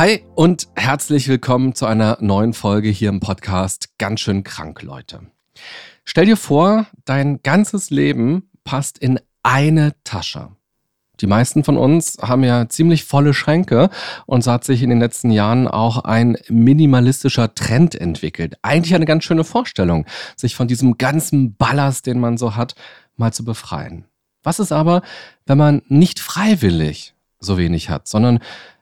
Hi und herzlich willkommen zu einer neuen Folge hier im Podcast Ganz schön krank, Leute. Stell dir vor, dein ganzes Leben passt in eine Tasche. Die meisten von uns haben ja ziemlich volle Schränke und so hat sich in den letzten Jahren auch ein minimalistischer Trend entwickelt. Eigentlich eine ganz schöne Vorstellung, sich von diesem ganzen Ballast, den man so hat, mal zu befreien. Was ist aber, wenn man nicht freiwillig so wenig hat, sondern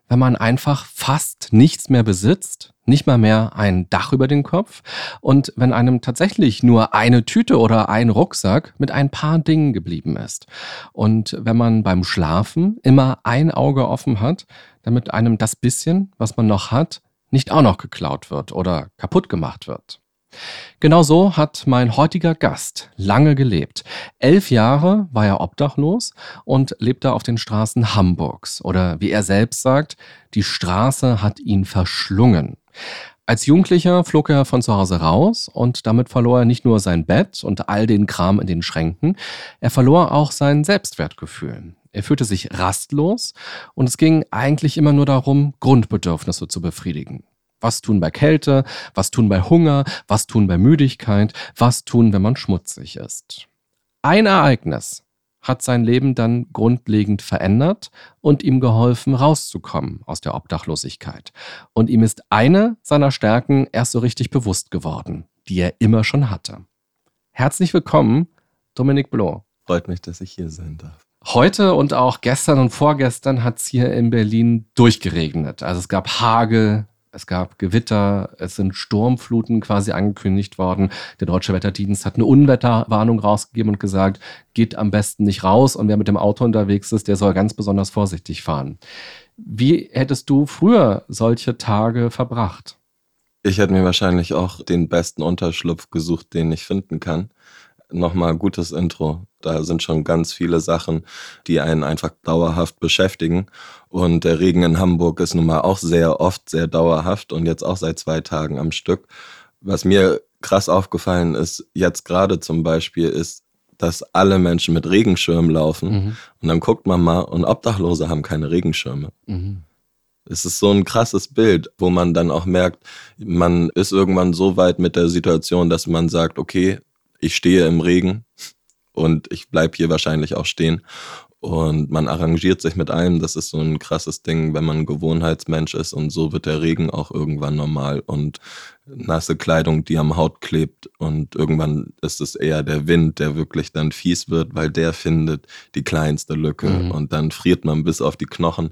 wenn man einfach fast nichts mehr besitzt, nicht mal mehr ein Dach über den Kopf und wenn einem tatsächlich nur eine Tüte oder ein Rucksack mit ein paar Dingen geblieben ist. Und wenn man beim Schlafen immer ein Auge offen hat, damit einem das bisschen, was man noch hat, nicht auch noch geklaut wird oder kaputt gemacht wird. Genau so hat mein heutiger Gast lange gelebt. Elf Jahre war er obdachlos und lebte auf den Straßen Hamburgs. Oder wie er selbst sagt, die Straße hat ihn verschlungen. Als Jugendlicher flog er von zu Hause raus und damit verlor er nicht nur sein Bett und all den Kram in den Schränken, er verlor auch sein Selbstwertgefühl. Er fühlte sich rastlos und es ging eigentlich immer nur darum, Grundbedürfnisse zu befriedigen. Was tun bei Kälte, was tun bei Hunger, was tun bei Müdigkeit, was tun, wenn man schmutzig ist. Ein Ereignis hat sein Leben dann grundlegend verändert und ihm geholfen, rauszukommen aus der Obdachlosigkeit. Und ihm ist eine seiner Stärken erst so richtig bewusst geworden, die er immer schon hatte. Herzlich willkommen, Dominik Bloh. Freut mich, dass ich hier sein darf. Heute und auch gestern und vorgestern hat es hier in Berlin durchgeregnet. Also es gab Hagel, es gab Gewitter, es sind Sturmfluten quasi angekündigt worden. Der Deutsche Wetterdienst hat eine Unwetterwarnung rausgegeben und gesagt, geht am besten nicht raus und wer mit dem Auto unterwegs ist, der soll ganz besonders vorsichtig fahren. Wie hättest du früher solche Tage verbracht? Ich hätte mir wahrscheinlich auch den besten Unterschlupf gesucht, den ich finden kann nochmal gutes Intro. Da sind schon ganz viele Sachen, die einen einfach dauerhaft beschäftigen. Und der Regen in Hamburg ist nun mal auch sehr oft sehr dauerhaft und jetzt auch seit zwei Tagen am Stück. Was mir krass aufgefallen ist, jetzt gerade zum Beispiel, ist, dass alle Menschen mit Regenschirmen laufen. Mhm. Und dann guckt man mal und Obdachlose haben keine Regenschirme. Mhm. Es ist so ein krasses Bild, wo man dann auch merkt, man ist irgendwann so weit mit der Situation, dass man sagt, okay, ich stehe im Regen und ich bleibe hier wahrscheinlich auch stehen. Und man arrangiert sich mit allem. Das ist so ein krasses Ding, wenn man ein Gewohnheitsmensch ist. Und so wird der Regen auch irgendwann normal. Und nasse Kleidung, die am Haut klebt. Und irgendwann ist es eher der Wind, der wirklich dann fies wird, weil der findet die kleinste Lücke. Mhm. Und dann friert man bis auf die Knochen.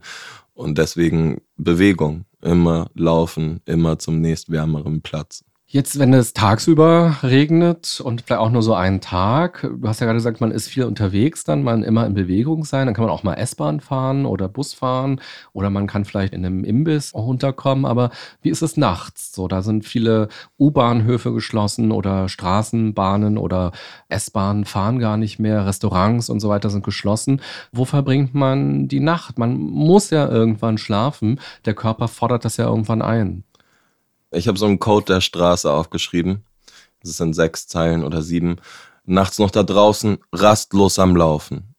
Und deswegen Bewegung. Immer laufen, immer zum nächstwärmeren Platz. Jetzt, wenn es tagsüber regnet und vielleicht auch nur so einen Tag, du hast ja gerade gesagt, man ist viel unterwegs, dann man immer in Bewegung sein, dann kann man auch mal S-Bahn fahren oder Bus fahren oder man kann vielleicht in einem Imbiss runterkommen. Aber wie ist es nachts? So, da sind viele U-Bahnhöfe geschlossen oder Straßenbahnen oder S-Bahnen fahren gar nicht mehr, Restaurants und so weiter sind geschlossen. Wo verbringt man die Nacht? Man muss ja irgendwann schlafen. Der Körper fordert das ja irgendwann ein. Ich habe so einen Code der Straße aufgeschrieben. Das sind sechs Zeilen oder sieben. Nachts noch da draußen, rastlos am Laufen.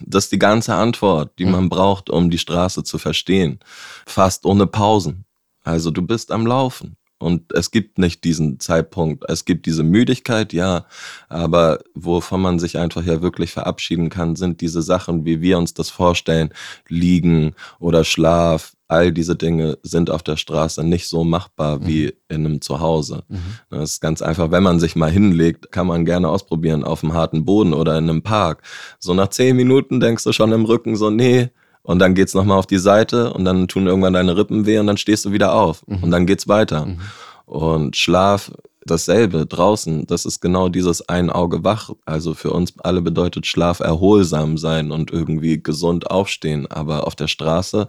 Das ist die ganze Antwort, die man braucht, um die Straße zu verstehen. Fast ohne Pausen. Also du bist am Laufen. Und es gibt nicht diesen Zeitpunkt. Es gibt diese Müdigkeit, ja, aber wovon man sich einfach ja wirklich verabschieden kann, sind diese Sachen, wie wir uns das vorstellen. Liegen oder Schlaf, all diese Dinge sind auf der Straße nicht so machbar wie mhm. in einem Zuhause. Mhm. Das ist ganz einfach, wenn man sich mal hinlegt, kann man gerne ausprobieren auf dem harten Boden oder in einem Park. So nach zehn Minuten denkst du schon im Rücken so, nee, und dann geht's nochmal auf die Seite und dann tun irgendwann deine Rippen weh und dann stehst du wieder auf mhm. und dann geht's weiter. Mhm. Und Schlaf dasselbe draußen. Das ist genau dieses ein Auge wach. Also für uns alle bedeutet Schlaf erholsam sein und irgendwie gesund aufstehen. Aber auf der Straße,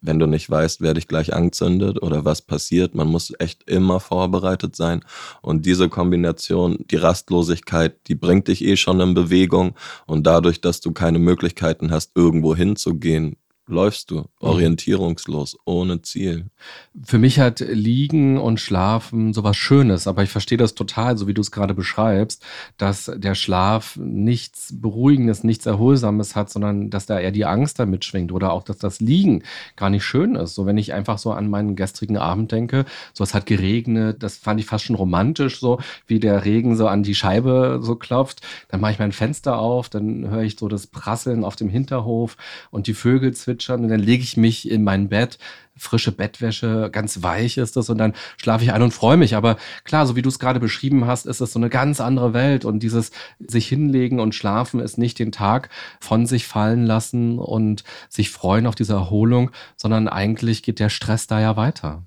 wenn du nicht weißt, wer dich gleich anzündet oder was passiert, man muss echt immer vorbereitet sein. Und diese Kombination, die Rastlosigkeit, die bringt dich eh schon in Bewegung. Und dadurch, dass du keine Möglichkeiten hast, irgendwo hinzugehen, läufst du mhm. orientierungslos, ohne Ziel. Für mich hat Liegen und Schlafen sowas Schönes, aber ich verstehe das total, so wie du es gerade beschreibst, dass der Schlaf nichts Beruhigendes, nichts Erholsames hat, sondern dass da eher die Angst damit schwingt oder auch, dass das Liegen gar nicht schön ist. So, wenn ich einfach so an meinen gestrigen Abend denke, so es hat geregnet, das fand ich fast schon romantisch, so wie der Regen so an die Scheibe so klopft. Dann mache ich mein Fenster auf, dann höre ich so das Prasseln auf dem Hinterhof und die Vögel zwitschern zwitschern und dann lege ich mich in mein Bett, frische Bettwäsche, ganz weich ist das und dann schlafe ich ein und freue mich. Aber klar, so wie du es gerade beschrieben hast, ist es so eine ganz andere Welt und dieses sich hinlegen und schlafen ist nicht den Tag von sich fallen lassen und sich freuen auf diese Erholung, sondern eigentlich geht der Stress da ja weiter.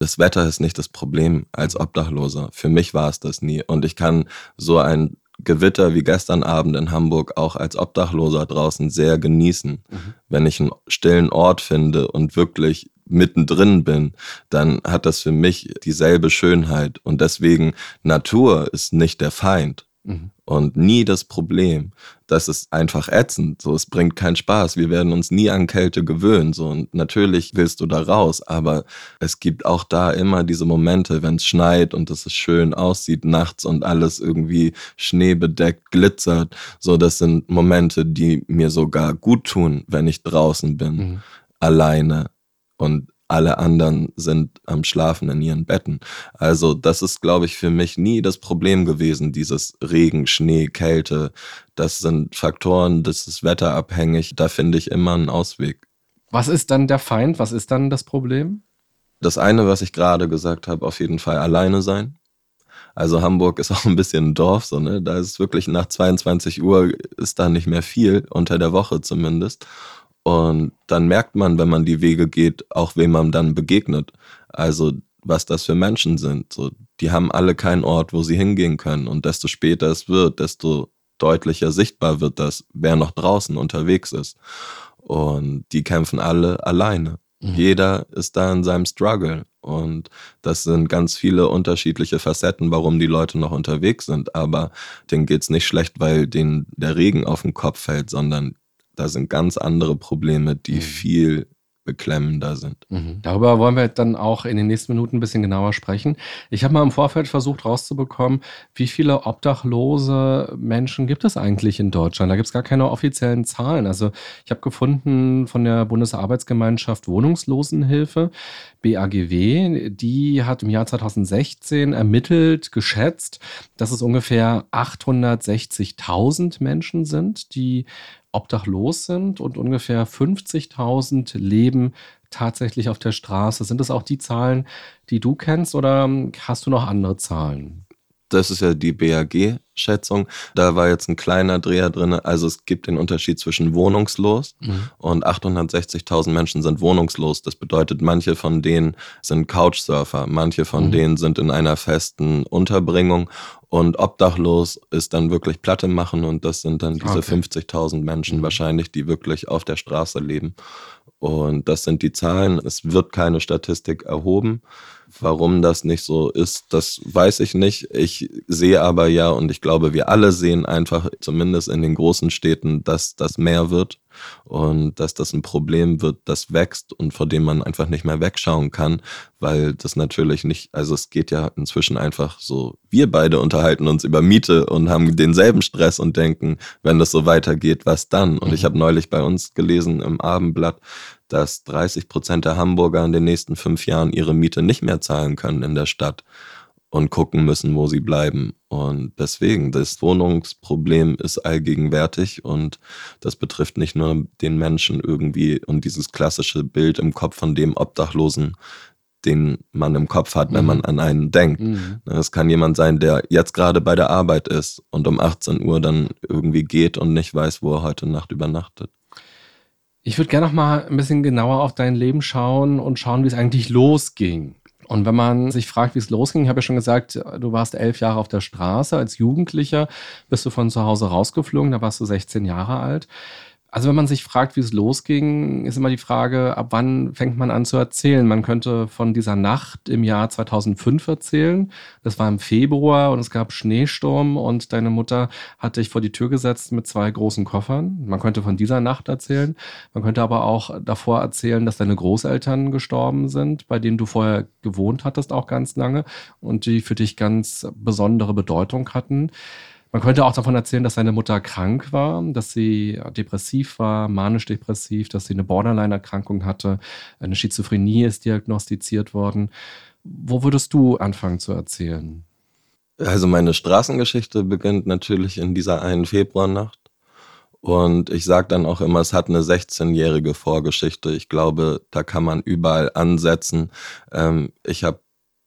Das Wetter ist nicht das Problem als Obdachloser. Für mich war es das nie. Und ich kann so ein Gewitter wie gestern Abend in Hamburg auch als Obdachloser draußen sehr genießen. Mhm. Wenn ich einen stillen Ort finde und wirklich mittendrin bin, dann hat das für mich dieselbe Schönheit. Und deswegen, Natur ist nicht der Feind. Mhm. Und nie das Problem. Das ist einfach ätzend. So, es bringt keinen Spaß. Wir werden uns nie an Kälte gewöhnen. So, und natürlich willst du da raus, aber es gibt auch da immer diese Momente, wenn es schneit und es schön aussieht nachts und alles irgendwie schneebedeckt glitzert. So, das sind Momente, die mir sogar gut tun, wenn ich draußen bin, mhm. alleine und alle anderen sind am Schlafen in ihren Betten. Also das ist, glaube ich, für mich nie das Problem gewesen, dieses Regen, Schnee, Kälte. Das sind Faktoren, das ist wetterabhängig. Da finde ich immer einen Ausweg. Was ist dann der Feind? Was ist dann das Problem? Das eine, was ich gerade gesagt habe, auf jeden Fall alleine sein. Also Hamburg ist auch ein bisschen ein Dorf, so, ne? Da ist wirklich nach 22 Uhr ist da nicht mehr viel, unter der Woche zumindest. Und dann merkt man, wenn man die Wege geht, auch wem man dann begegnet. Also was das für Menschen sind. So, die haben alle keinen Ort, wo sie hingehen können. Und desto später es wird, desto deutlicher sichtbar wird das, wer noch draußen unterwegs ist. Und die kämpfen alle alleine. Mhm. Jeder ist da in seinem Struggle. Und das sind ganz viele unterschiedliche Facetten, warum die Leute noch unterwegs sind. Aber denen geht es nicht schlecht, weil denen der Regen auf den Kopf fällt, sondern da sind ganz andere Probleme, die mhm. viel beklemmender sind. Mhm. Darüber wollen wir dann auch in den nächsten Minuten ein bisschen genauer sprechen. Ich habe mal im Vorfeld versucht rauszubekommen, wie viele obdachlose Menschen gibt es eigentlich in Deutschland? Da gibt es gar keine offiziellen Zahlen. Also ich habe gefunden von der Bundesarbeitsgemeinschaft Wohnungslosenhilfe, BAGW, die hat im Jahr 2016 ermittelt, geschätzt, dass es ungefähr 860.000 Menschen sind, die obdachlos sind und ungefähr 50.000 leben tatsächlich auf der Straße. Sind das auch die Zahlen, die du kennst oder hast du noch andere Zahlen? Das ist ja die BAG-Schätzung. Da war jetzt ein kleiner Dreher drin. Also es gibt den Unterschied zwischen wohnungslos mhm. und 860.000 Menschen sind wohnungslos. Das bedeutet, manche von denen sind Couchsurfer, manche von mhm. denen sind in einer festen Unterbringung und obdachlos ist dann wirklich Platte machen und das sind dann diese okay. 50.000 Menschen mhm. wahrscheinlich, die wirklich auf der Straße leben. Und das sind die Zahlen. Es wird keine Statistik erhoben. Warum das nicht so ist, das weiß ich nicht. Ich sehe aber ja, und ich glaube, wir alle sehen einfach, zumindest in den großen Städten, dass das mehr wird und dass das ein Problem wird, das wächst und vor dem man einfach nicht mehr wegschauen kann, weil das natürlich nicht, also es geht ja inzwischen einfach so, wir beide unterhalten uns über Miete und haben denselben Stress und denken, wenn das so weitergeht, was dann? Und ich mhm. habe neulich bei uns gelesen im Abendblatt, dass 30 Prozent der Hamburger in den nächsten fünf Jahren ihre Miete nicht mehr zahlen können in der Stadt und gucken müssen, wo sie bleiben. Und deswegen, das Wohnungsproblem ist allgegenwärtig und das betrifft nicht nur den Menschen irgendwie und dieses klassische Bild im Kopf von dem Obdachlosen, den man im Kopf hat, wenn mhm. man an einen denkt. Mhm. Es kann jemand sein, der jetzt gerade bei der Arbeit ist und um 18 Uhr dann irgendwie geht und nicht weiß, wo er heute Nacht übernachtet. Ich würde gerne noch mal ein bisschen genauer auf dein Leben schauen und schauen, wie es eigentlich losging. Und wenn man sich fragt, wie es losging, ich habe ja schon gesagt, du warst elf Jahre auf der Straße. Als Jugendlicher bist du von zu Hause rausgeflogen, da warst du 16 Jahre alt. Also wenn man sich fragt, wie es losging, ist immer die Frage, ab wann fängt man an zu erzählen? Man könnte von dieser Nacht im Jahr 2005 erzählen. Das war im Februar und es gab Schneesturm und deine Mutter hat dich vor die Tür gesetzt mit zwei großen Koffern. Man könnte von dieser Nacht erzählen. Man könnte aber auch davor erzählen, dass deine Großeltern gestorben sind, bei denen du vorher gewohnt hattest auch ganz lange und die für dich ganz besondere Bedeutung hatten. Man könnte auch davon erzählen, dass seine Mutter krank war, dass sie depressiv war, manisch-depressiv, dass sie eine Borderline-Erkrankung hatte, eine Schizophrenie ist diagnostiziert worden. Wo würdest du anfangen zu erzählen? Also meine Straßengeschichte beginnt natürlich in dieser einen Februarnacht. Und ich sage dann auch immer, es hat eine 16-jährige Vorgeschichte. Ich glaube, da kann man überall ansetzen. Ähm, ich habe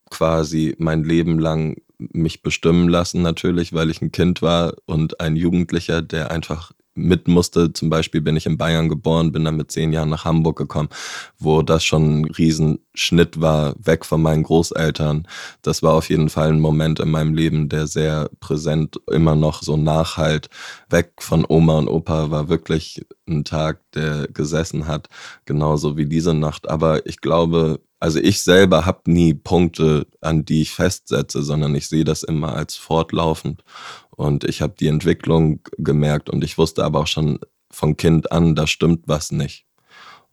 quasi mein Leben lang mich bestimmen lassen, natürlich, weil ich ein Kind war und ein Jugendlicher, der einfach mit musste. Zum Beispiel bin ich in Bayern geboren, bin dann mit zehn Jahren nach Hamburg gekommen, wo das schon ein Riesenschnitt war, weg von meinen Großeltern. Das war auf jeden Fall ein Moment in meinem Leben, der sehr präsent immer noch so nachhalt. Weg von Oma und Opa war wirklich ein Tag, der gesessen hat, genauso wie diese Nacht. Aber ich glaube, also ich selber habe nie Punkte, an die ich festsetze, sondern ich sehe das immer als fortlaufend. Und ich habe die Entwicklung gemerkt und ich wusste aber auch schon von Kind an, da stimmt was nicht.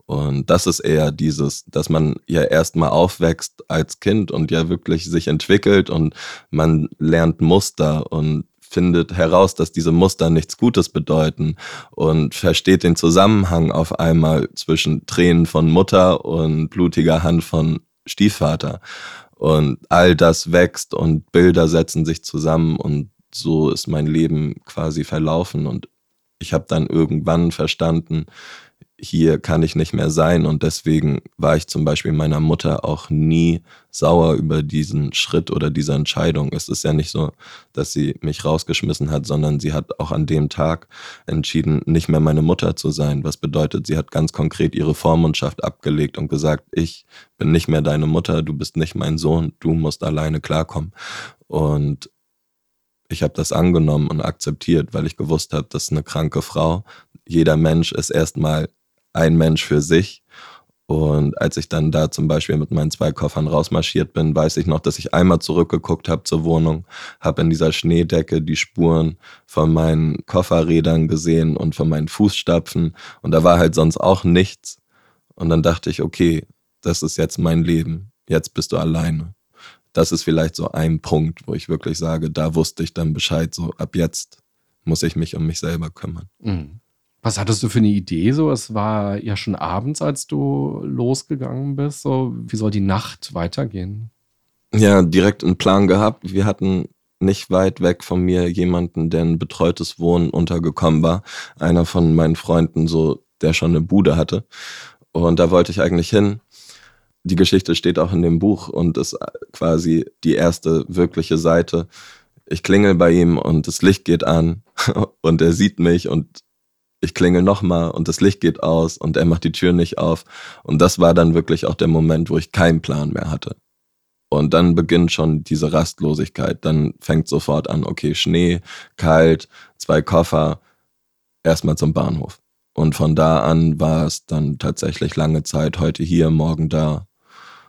Und das ist eher dieses, dass man ja erstmal aufwächst als Kind und ja wirklich sich entwickelt und man lernt Muster und findet heraus, dass diese Muster nichts Gutes bedeuten und versteht den Zusammenhang auf einmal zwischen Tränen von Mutter und blutiger Hand von Stiefvater. Und all das wächst und Bilder setzen sich zusammen und so ist mein Leben quasi verlaufen. Und ich habe dann irgendwann verstanden, hier kann ich nicht mehr sein. Und deswegen war ich zum Beispiel meiner Mutter auch nie sauer über diesen Schritt oder diese Entscheidung. Es ist ja nicht so, dass sie mich rausgeschmissen hat, sondern sie hat auch an dem Tag entschieden, nicht mehr meine Mutter zu sein. Was bedeutet, sie hat ganz konkret ihre Vormundschaft abgelegt und gesagt, ich bin nicht mehr deine Mutter, du bist nicht mein Sohn, du musst alleine klarkommen. Und ich habe das angenommen und akzeptiert, weil ich gewusst habe, das ist eine kranke Frau. Jeder Mensch ist erstmal ein Mensch für sich. Und als ich dann da zum Beispiel mit meinen zwei Koffern rausmarschiert bin, weiß ich noch, dass ich einmal zurückgeguckt habe zur Wohnung, habe in dieser Schneedecke die Spuren von meinen Kofferrädern gesehen und von meinen Fußstapfen. Und da war halt sonst auch nichts. Und dann dachte ich, okay, das ist jetzt mein Leben. Jetzt bist du alleine. Das ist vielleicht so ein Punkt, wo ich wirklich sage, da wusste ich dann Bescheid, so ab jetzt muss ich mich um mich selber kümmern. Mhm. Was hattest du für eine Idee? So, es war ja schon abends, als du losgegangen bist. So, wie soll die Nacht weitergehen? Ja, direkt einen Plan gehabt. Wir hatten nicht weit weg von mir jemanden, der ein betreutes Wohnen untergekommen war. Einer von meinen Freunden, so, der schon eine Bude hatte. Und da wollte ich eigentlich hin. Die Geschichte steht auch in dem Buch und ist quasi die erste wirkliche Seite. Ich klingel bei ihm und das Licht geht an und er sieht mich und ich klingel nochmal und das Licht geht aus und er macht die Tür nicht auf. Und das war dann wirklich auch der Moment, wo ich keinen Plan mehr hatte. Und dann beginnt schon diese Rastlosigkeit. Dann fängt sofort an, okay, Schnee, kalt, zwei Koffer, erstmal zum Bahnhof. Und von da an war es dann tatsächlich lange Zeit, heute hier, morgen da,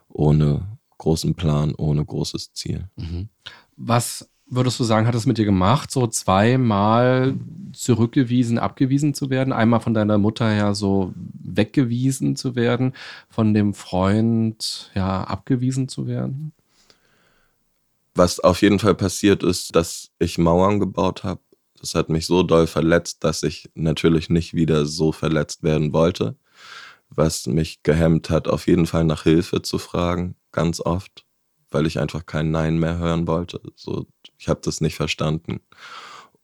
ohne großen Plan, ohne großes Ziel. Mhm. Was würdest du sagen, hat es mit dir gemacht, so zweimal zurückgewiesen, abgewiesen zu werden? Einmal von deiner Mutter her so weggewiesen zu werden, von dem Freund ja abgewiesen zu werden? Was auf jeden Fall passiert ist, dass ich Mauern gebaut habe. Das hat mich so doll verletzt, dass ich natürlich nicht wieder so verletzt werden wollte. Was mich gehemmt hat, auf jeden Fall nach Hilfe zu fragen, ganz oft weil ich einfach kein Nein mehr hören wollte. So, ich habe das nicht verstanden.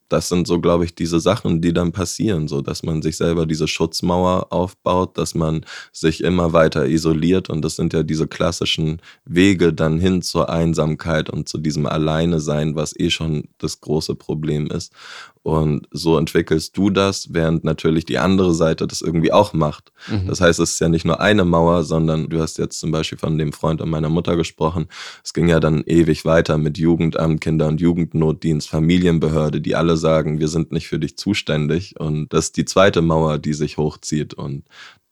Das sind so, glaube ich, diese Sachen, die dann passieren, so dass man sich selber diese Schutzmauer aufbaut, dass man sich immer weiter isoliert und das sind ja diese klassischen Wege dann hin zur Einsamkeit und zu diesem Alleine sein, was eh schon das große Problem ist. Und so entwickelst du das, während natürlich die andere Seite das irgendwie auch macht. Mhm. Das heißt, es ist ja nicht nur eine Mauer, sondern du hast jetzt zum Beispiel von dem Freund und meiner Mutter gesprochen. Es ging ja dann ewig weiter mit Jugendamt, Kinder- und Jugendnotdienst, Familienbehörde, die alle sagen, wir sind nicht für dich zuständig. Und das ist die zweite Mauer, die sich hochzieht. Und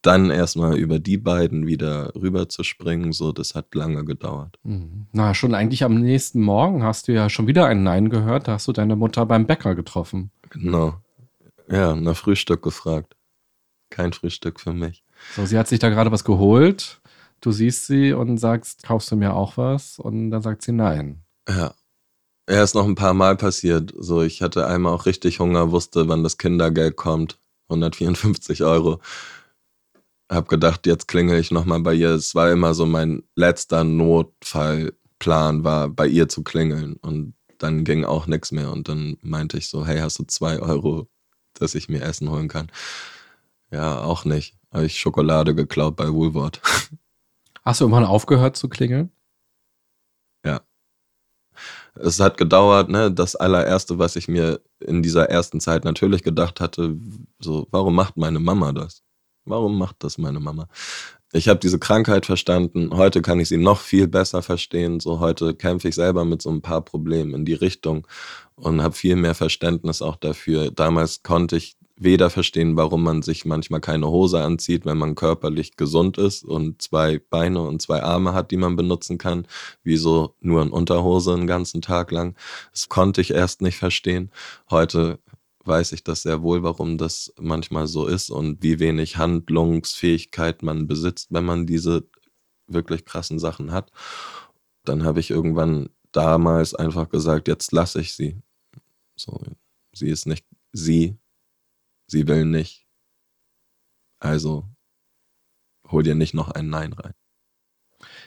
dann erstmal über die beiden wieder rüber zu springen, so, das hat lange gedauert. Mhm. Na, schon eigentlich am nächsten Morgen hast du ja schon wieder ein Nein gehört, da hast du deine Mutter beim Bäcker getroffen. Genau. Ja, nach Frühstück gefragt. Kein Frühstück für mich. So, sie hat sich da gerade was geholt. Du siehst sie und sagst, kaufst du mir auch was? Und dann sagt sie nein. Ja. Ja, ist noch ein paar Mal passiert. So, ich hatte einmal auch richtig Hunger, wusste, wann das Kindergeld kommt. 154 Euro habe gedacht, jetzt klingel ich nochmal bei ihr. Es war immer so mein letzter Notfallplan, war bei ihr zu klingeln. Und dann ging auch nichts mehr. Und dann meinte ich so, hey, hast du zwei Euro, dass ich mir Essen holen kann? Ja, auch nicht. Habe ich Schokolade geklaut bei Woolworth. Hast du irgendwann aufgehört zu klingeln? Ja. Es hat gedauert, ne? Das allererste, was ich mir in dieser ersten Zeit natürlich gedacht hatte, so, warum macht meine Mama das? Warum macht das meine Mama? Ich habe diese Krankheit verstanden. Heute kann ich sie noch viel besser verstehen. So heute kämpfe ich selber mit so ein paar Problemen in die Richtung und habe viel mehr Verständnis auch dafür. Damals konnte ich weder verstehen, warum man sich manchmal keine Hose anzieht, wenn man körperlich gesund ist und zwei Beine und zwei Arme hat, die man benutzen kann, wieso nur in Unterhose einen ganzen Tag lang. Das konnte ich erst nicht verstehen. Heute weiß ich das sehr wohl, warum das manchmal so ist und wie wenig Handlungsfähigkeit man besitzt, wenn man diese wirklich krassen Sachen hat. Dann habe ich irgendwann damals einfach gesagt, jetzt lasse ich sie. So, sie ist nicht sie, sie will nicht. Also hol dir nicht noch ein Nein rein.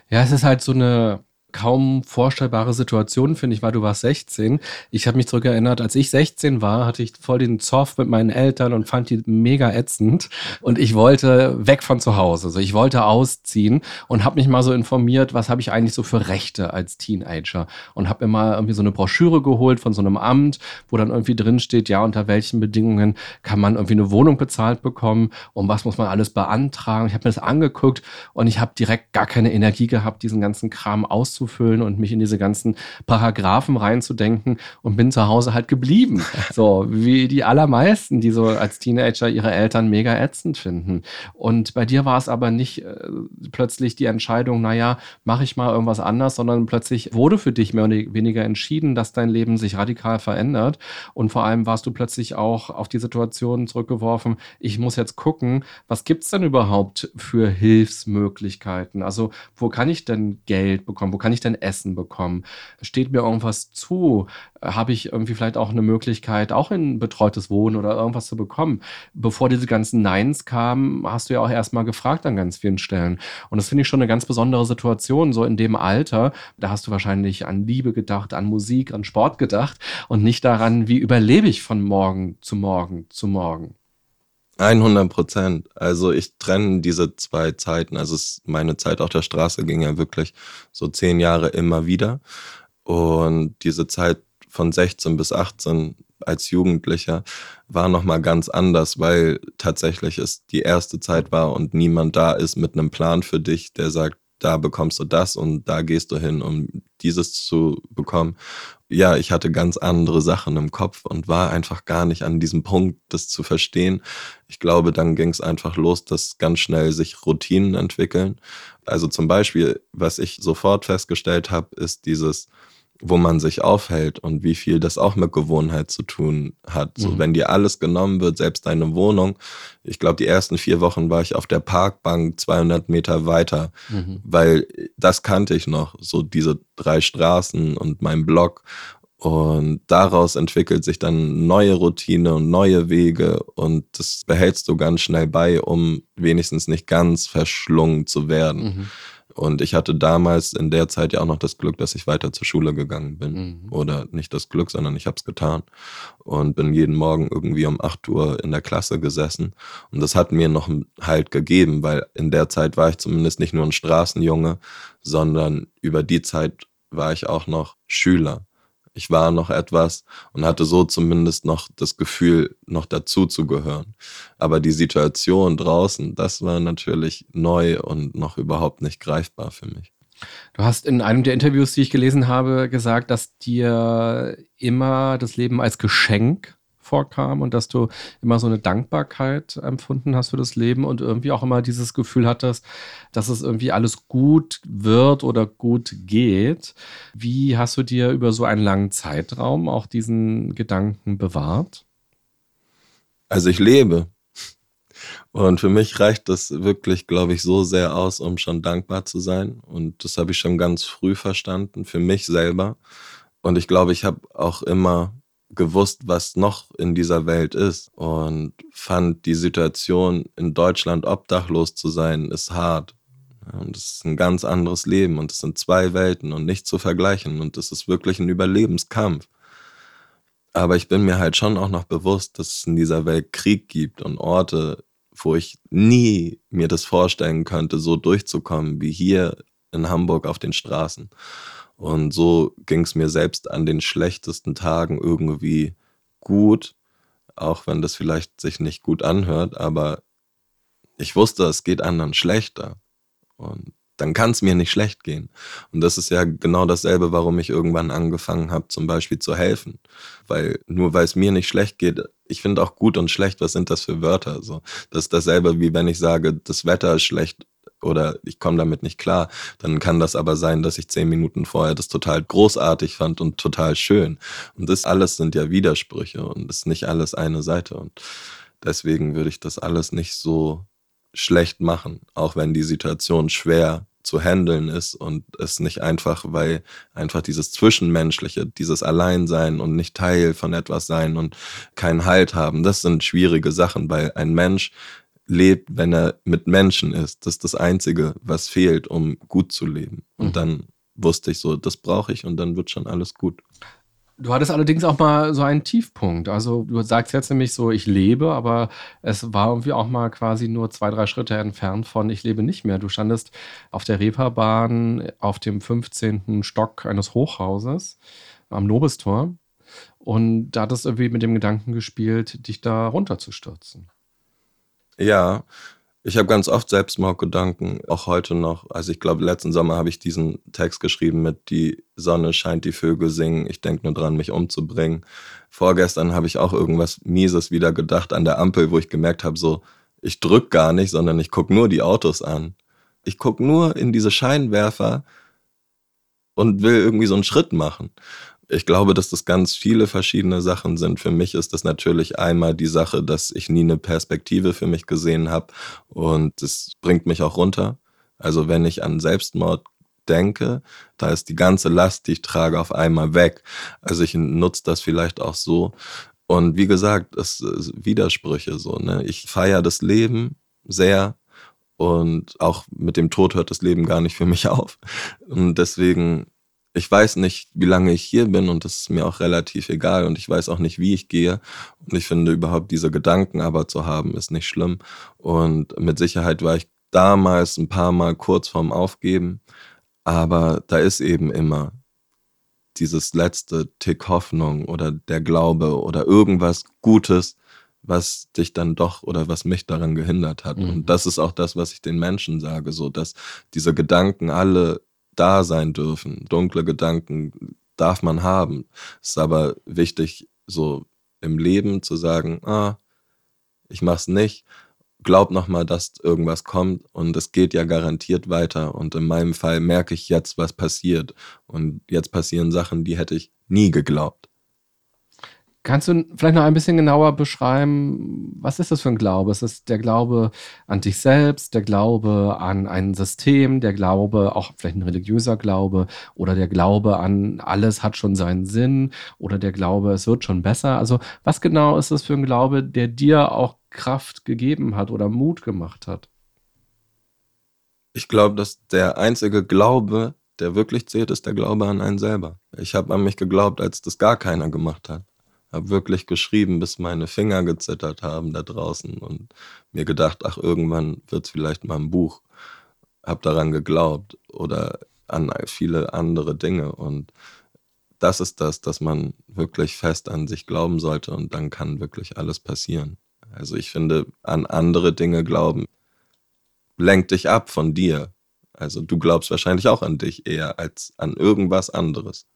Ja, es ist halt so eine kaum vorstellbare Situation, finde ich, weil du warst 16. Ich habe mich zurückerinnert, als ich 16 war, hatte ich voll den Zoff mit meinen Eltern und fand die mega ätzend. Und ich wollte weg von zu Hause. Also ich wollte ausziehen und habe mich mal so informiert, was habe ich eigentlich so für Rechte als Teenager. Und habe mir mal irgendwie so eine Broschüre geholt von so einem Amt, wo dann irgendwie drin steht, ja, unter welchen Bedingungen kann man irgendwie eine Wohnung bezahlt bekommen und was muss man alles beantragen. Ich habe mir das angeguckt und ich habe direkt gar keine Energie gehabt, diesen ganzen Kram auszuführen auszufüllen und mich in diese ganzen Paragraphen reinzudenken und bin zu Hause halt geblieben. So wie die allermeisten, die so als Teenager ihre Eltern mega ätzend finden. Und bei dir war es aber nicht äh, plötzlich die Entscheidung, naja, mache ich mal irgendwas anders, sondern plötzlich wurde für dich mehr oder weniger entschieden, dass dein Leben sich radikal verändert. Und vor allem warst du plötzlich auch auf die Situation zurückgeworfen, ich muss jetzt gucken, was gibt es denn überhaupt für Hilfsmöglichkeiten? Also wo kann ich denn Geld bekommen? Wo kann ich denn Essen bekommen? Steht mir irgendwas zu? Habe ich irgendwie vielleicht auch eine Möglichkeit, auch in betreutes Wohnen oder irgendwas zu bekommen? Bevor diese ganzen Neins kamen, hast du ja auch erstmal gefragt an ganz vielen Stellen. Und das finde ich schon eine ganz besondere Situation, so in dem Alter. Da hast du wahrscheinlich an Liebe gedacht, an Musik, an Sport gedacht und nicht daran, wie überlebe ich von morgen zu morgen zu morgen. 100 Prozent. Also ich trenne diese zwei Zeiten. Also meine Zeit auf der Straße ging ja wirklich so zehn Jahre immer wieder. Und diese Zeit von 16 bis 18 als Jugendlicher war nochmal ganz anders, weil tatsächlich es die erste Zeit war und niemand da ist mit einem Plan für dich, der sagt, da bekommst du das und da gehst du hin, um dieses zu bekommen. Ja, ich hatte ganz andere Sachen im Kopf und war einfach gar nicht an diesem Punkt, das zu verstehen. Ich glaube, dann ging es einfach los, dass ganz schnell sich Routinen entwickeln. Also zum Beispiel, was ich sofort festgestellt habe, ist dieses, wo man sich aufhält und wie viel das auch mit Gewohnheit zu tun hat. So, mhm. wenn dir alles genommen wird, selbst deine Wohnung. Ich glaube, die ersten vier Wochen war ich auf der Parkbank 200 Meter weiter, mhm. weil das kannte ich noch, so diese drei Straßen und mein Block. Und daraus entwickelt sich dann neue Routine und neue Wege und das behältst du ganz schnell bei, um wenigstens nicht ganz verschlungen zu werden. Mhm. Und ich hatte damals in der Zeit ja auch noch das Glück, dass ich weiter zur Schule gegangen bin. Mhm. Oder nicht das Glück, sondern ich habe es getan. Und bin jeden Morgen irgendwie um 8 Uhr in der Klasse gesessen. Und das hat mir noch Halt gegeben, weil in der Zeit war ich zumindest nicht nur ein Straßenjunge, sondern über die Zeit war ich auch noch Schüler. Ich war noch etwas und hatte so zumindest noch das Gefühl, noch dazu zu gehören. Aber die Situation draußen, das war natürlich neu und noch überhaupt nicht greifbar für mich. Du hast in einem der Interviews, die ich gelesen habe, gesagt, dass dir immer das Leben als Geschenk vorkam und dass du immer so eine Dankbarkeit empfunden hast für das Leben und irgendwie auch immer dieses Gefühl hattest, dass es irgendwie alles gut wird oder gut geht. Wie hast du dir über so einen langen Zeitraum auch diesen Gedanken bewahrt? Also ich lebe. Und für mich reicht das wirklich, glaube ich, so sehr aus, um schon dankbar zu sein. Und das habe ich schon ganz früh verstanden, für mich selber. Und ich glaube, ich habe auch immer gewusst, was noch in dieser Welt ist und fand die Situation in Deutschland obdachlos zu sein, ist hart. Und es ist ein ganz anderes Leben und es sind zwei Welten und nicht zu vergleichen und es ist wirklich ein Überlebenskampf. Aber ich bin mir halt schon auch noch bewusst, dass es in dieser Welt Krieg gibt und Orte, wo ich nie mir das vorstellen könnte, so durchzukommen wie hier in Hamburg auf den Straßen. Und so ging es mir selbst an den schlechtesten Tagen irgendwie gut, auch wenn das vielleicht sich nicht gut anhört, aber ich wusste, es geht anderen schlechter. Und dann kann es mir nicht schlecht gehen. Und das ist ja genau dasselbe, warum ich irgendwann angefangen habe, zum Beispiel zu helfen. Weil nur weil es mir nicht schlecht geht, ich finde auch gut und schlecht, was sind das für Wörter? So, das ist dasselbe, wie wenn ich sage, das Wetter ist schlecht oder ich komme damit nicht klar, dann kann das aber sein, dass ich zehn Minuten vorher das total großartig fand und total schön. Und das alles sind ja Widersprüche und ist nicht alles eine Seite. Und deswegen würde ich das alles nicht so schlecht machen, auch wenn die Situation schwer zu handeln ist und es nicht einfach, weil einfach dieses Zwischenmenschliche, dieses Alleinsein und nicht Teil von etwas sein und keinen Halt haben, das sind schwierige Sachen, weil ein Mensch lebt, wenn er mit Menschen ist. Das ist das Einzige, was fehlt, um gut zu leben. Und mhm. dann wusste ich so, das brauche ich und dann wird schon alles gut. Du hattest allerdings auch mal so einen Tiefpunkt. Also du sagst jetzt nämlich so, ich lebe, aber es war irgendwie auch mal quasi nur zwei, drei Schritte entfernt von ich lebe nicht mehr. Du standest auf der Reeperbahn auf dem 15. Stock eines Hochhauses am Nobistor und da hattest irgendwie mit dem Gedanken gespielt, dich da runterzustürzen. Ja, ich habe ganz oft Selbstmordgedanken, auch heute noch. Also ich glaube, letzten Sommer habe ich diesen Text geschrieben mit Die Sonne scheint, die Vögel singen, ich denke nur dran, mich umzubringen. Vorgestern habe ich auch irgendwas Mieses wieder gedacht an der Ampel, wo ich gemerkt habe, so, ich drück gar nicht, sondern ich gucke nur die Autos an. Ich gucke nur in diese Scheinwerfer und will irgendwie so einen Schritt machen ich glaube, dass das ganz viele verschiedene Sachen sind. Für mich ist das natürlich einmal die Sache, dass ich nie eine Perspektive für mich gesehen habe und das bringt mich auch runter. Also wenn ich an Selbstmord denke, da ist die ganze Last, die ich trage, auf einmal weg. Also ich nutze das vielleicht auch so. Und wie gesagt, es ist Widersprüche so. Ne? Ich feiere das Leben sehr und auch mit dem Tod hört das Leben gar nicht für mich auf. Und deswegen ich weiß nicht, wie lange ich hier bin und das ist mir auch relativ egal und ich weiß auch nicht, wie ich gehe. Und ich finde überhaupt diese Gedanken aber zu haben, ist nicht schlimm. Und mit Sicherheit war ich damals ein paar Mal kurz vorm Aufgeben, aber da ist eben immer dieses letzte Tick Hoffnung oder der Glaube oder irgendwas Gutes, was dich dann doch oder was mich daran gehindert hat. Mhm. Und das ist auch das, was ich den Menschen sage, so dass diese Gedanken alle da sein dürfen. Dunkle Gedanken darf man haben. Es ist aber wichtig, so im Leben zu sagen, ah, ich mach's nicht. Glaub nochmal, dass irgendwas kommt und es geht ja garantiert weiter. Und in meinem Fall merke ich jetzt, was passiert. Und jetzt passieren Sachen, die hätte ich nie geglaubt. Kannst du vielleicht noch ein bisschen genauer beschreiben, was ist das für ein Glaube? Ist es der Glaube an dich selbst, der Glaube an ein System, der Glaube, auch vielleicht ein religiöser Glaube oder der Glaube an alles hat schon seinen Sinn oder der Glaube, es wird schon besser? Also was genau ist das für ein Glaube, der dir auch Kraft gegeben hat oder Mut gemacht hat? Ich glaube, dass der einzige Glaube, der wirklich zählt, ist der Glaube an einen selber. Ich habe an mich geglaubt, als das gar keiner gemacht hat habe wirklich geschrieben, bis meine Finger gezittert haben da draußen und mir gedacht, ach, irgendwann wird es vielleicht mal ein Buch. Habe daran geglaubt oder an viele andere Dinge und das ist das, dass man wirklich fest an sich glauben sollte und dann kann wirklich alles passieren. Also ich finde, an andere Dinge glauben lenkt dich ab von dir. Also du glaubst wahrscheinlich auch an dich eher als an irgendwas anderes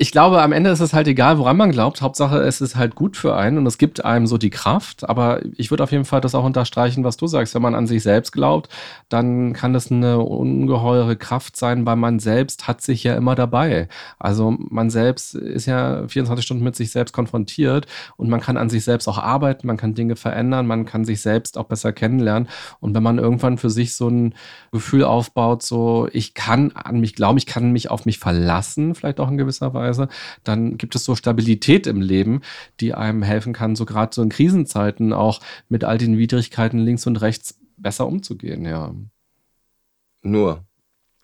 ich glaube, am Ende ist es halt egal, woran man glaubt. Hauptsache, es ist halt gut für einen und es gibt einem so die Kraft. Aber ich würde auf jeden Fall das auch unterstreichen, was du sagst. Wenn man an sich selbst glaubt, dann kann das eine ungeheure Kraft sein, weil man selbst hat sich ja immer dabei. Also man selbst ist ja 24 Stunden mit sich selbst konfrontiert und man kann an sich selbst auch arbeiten, man kann Dinge verändern, man kann sich selbst auch besser kennenlernen. Und wenn man irgendwann für sich so ein Gefühl aufbaut, so ich kann an mich glauben, ich kann mich auf mich verlassen, vielleicht auch in gewisser Weise, Weise, dann gibt es so Stabilität im Leben, die einem helfen kann, so gerade so in Krisenzeiten auch mit all den Widrigkeiten links und rechts besser umzugehen, ja. Nur,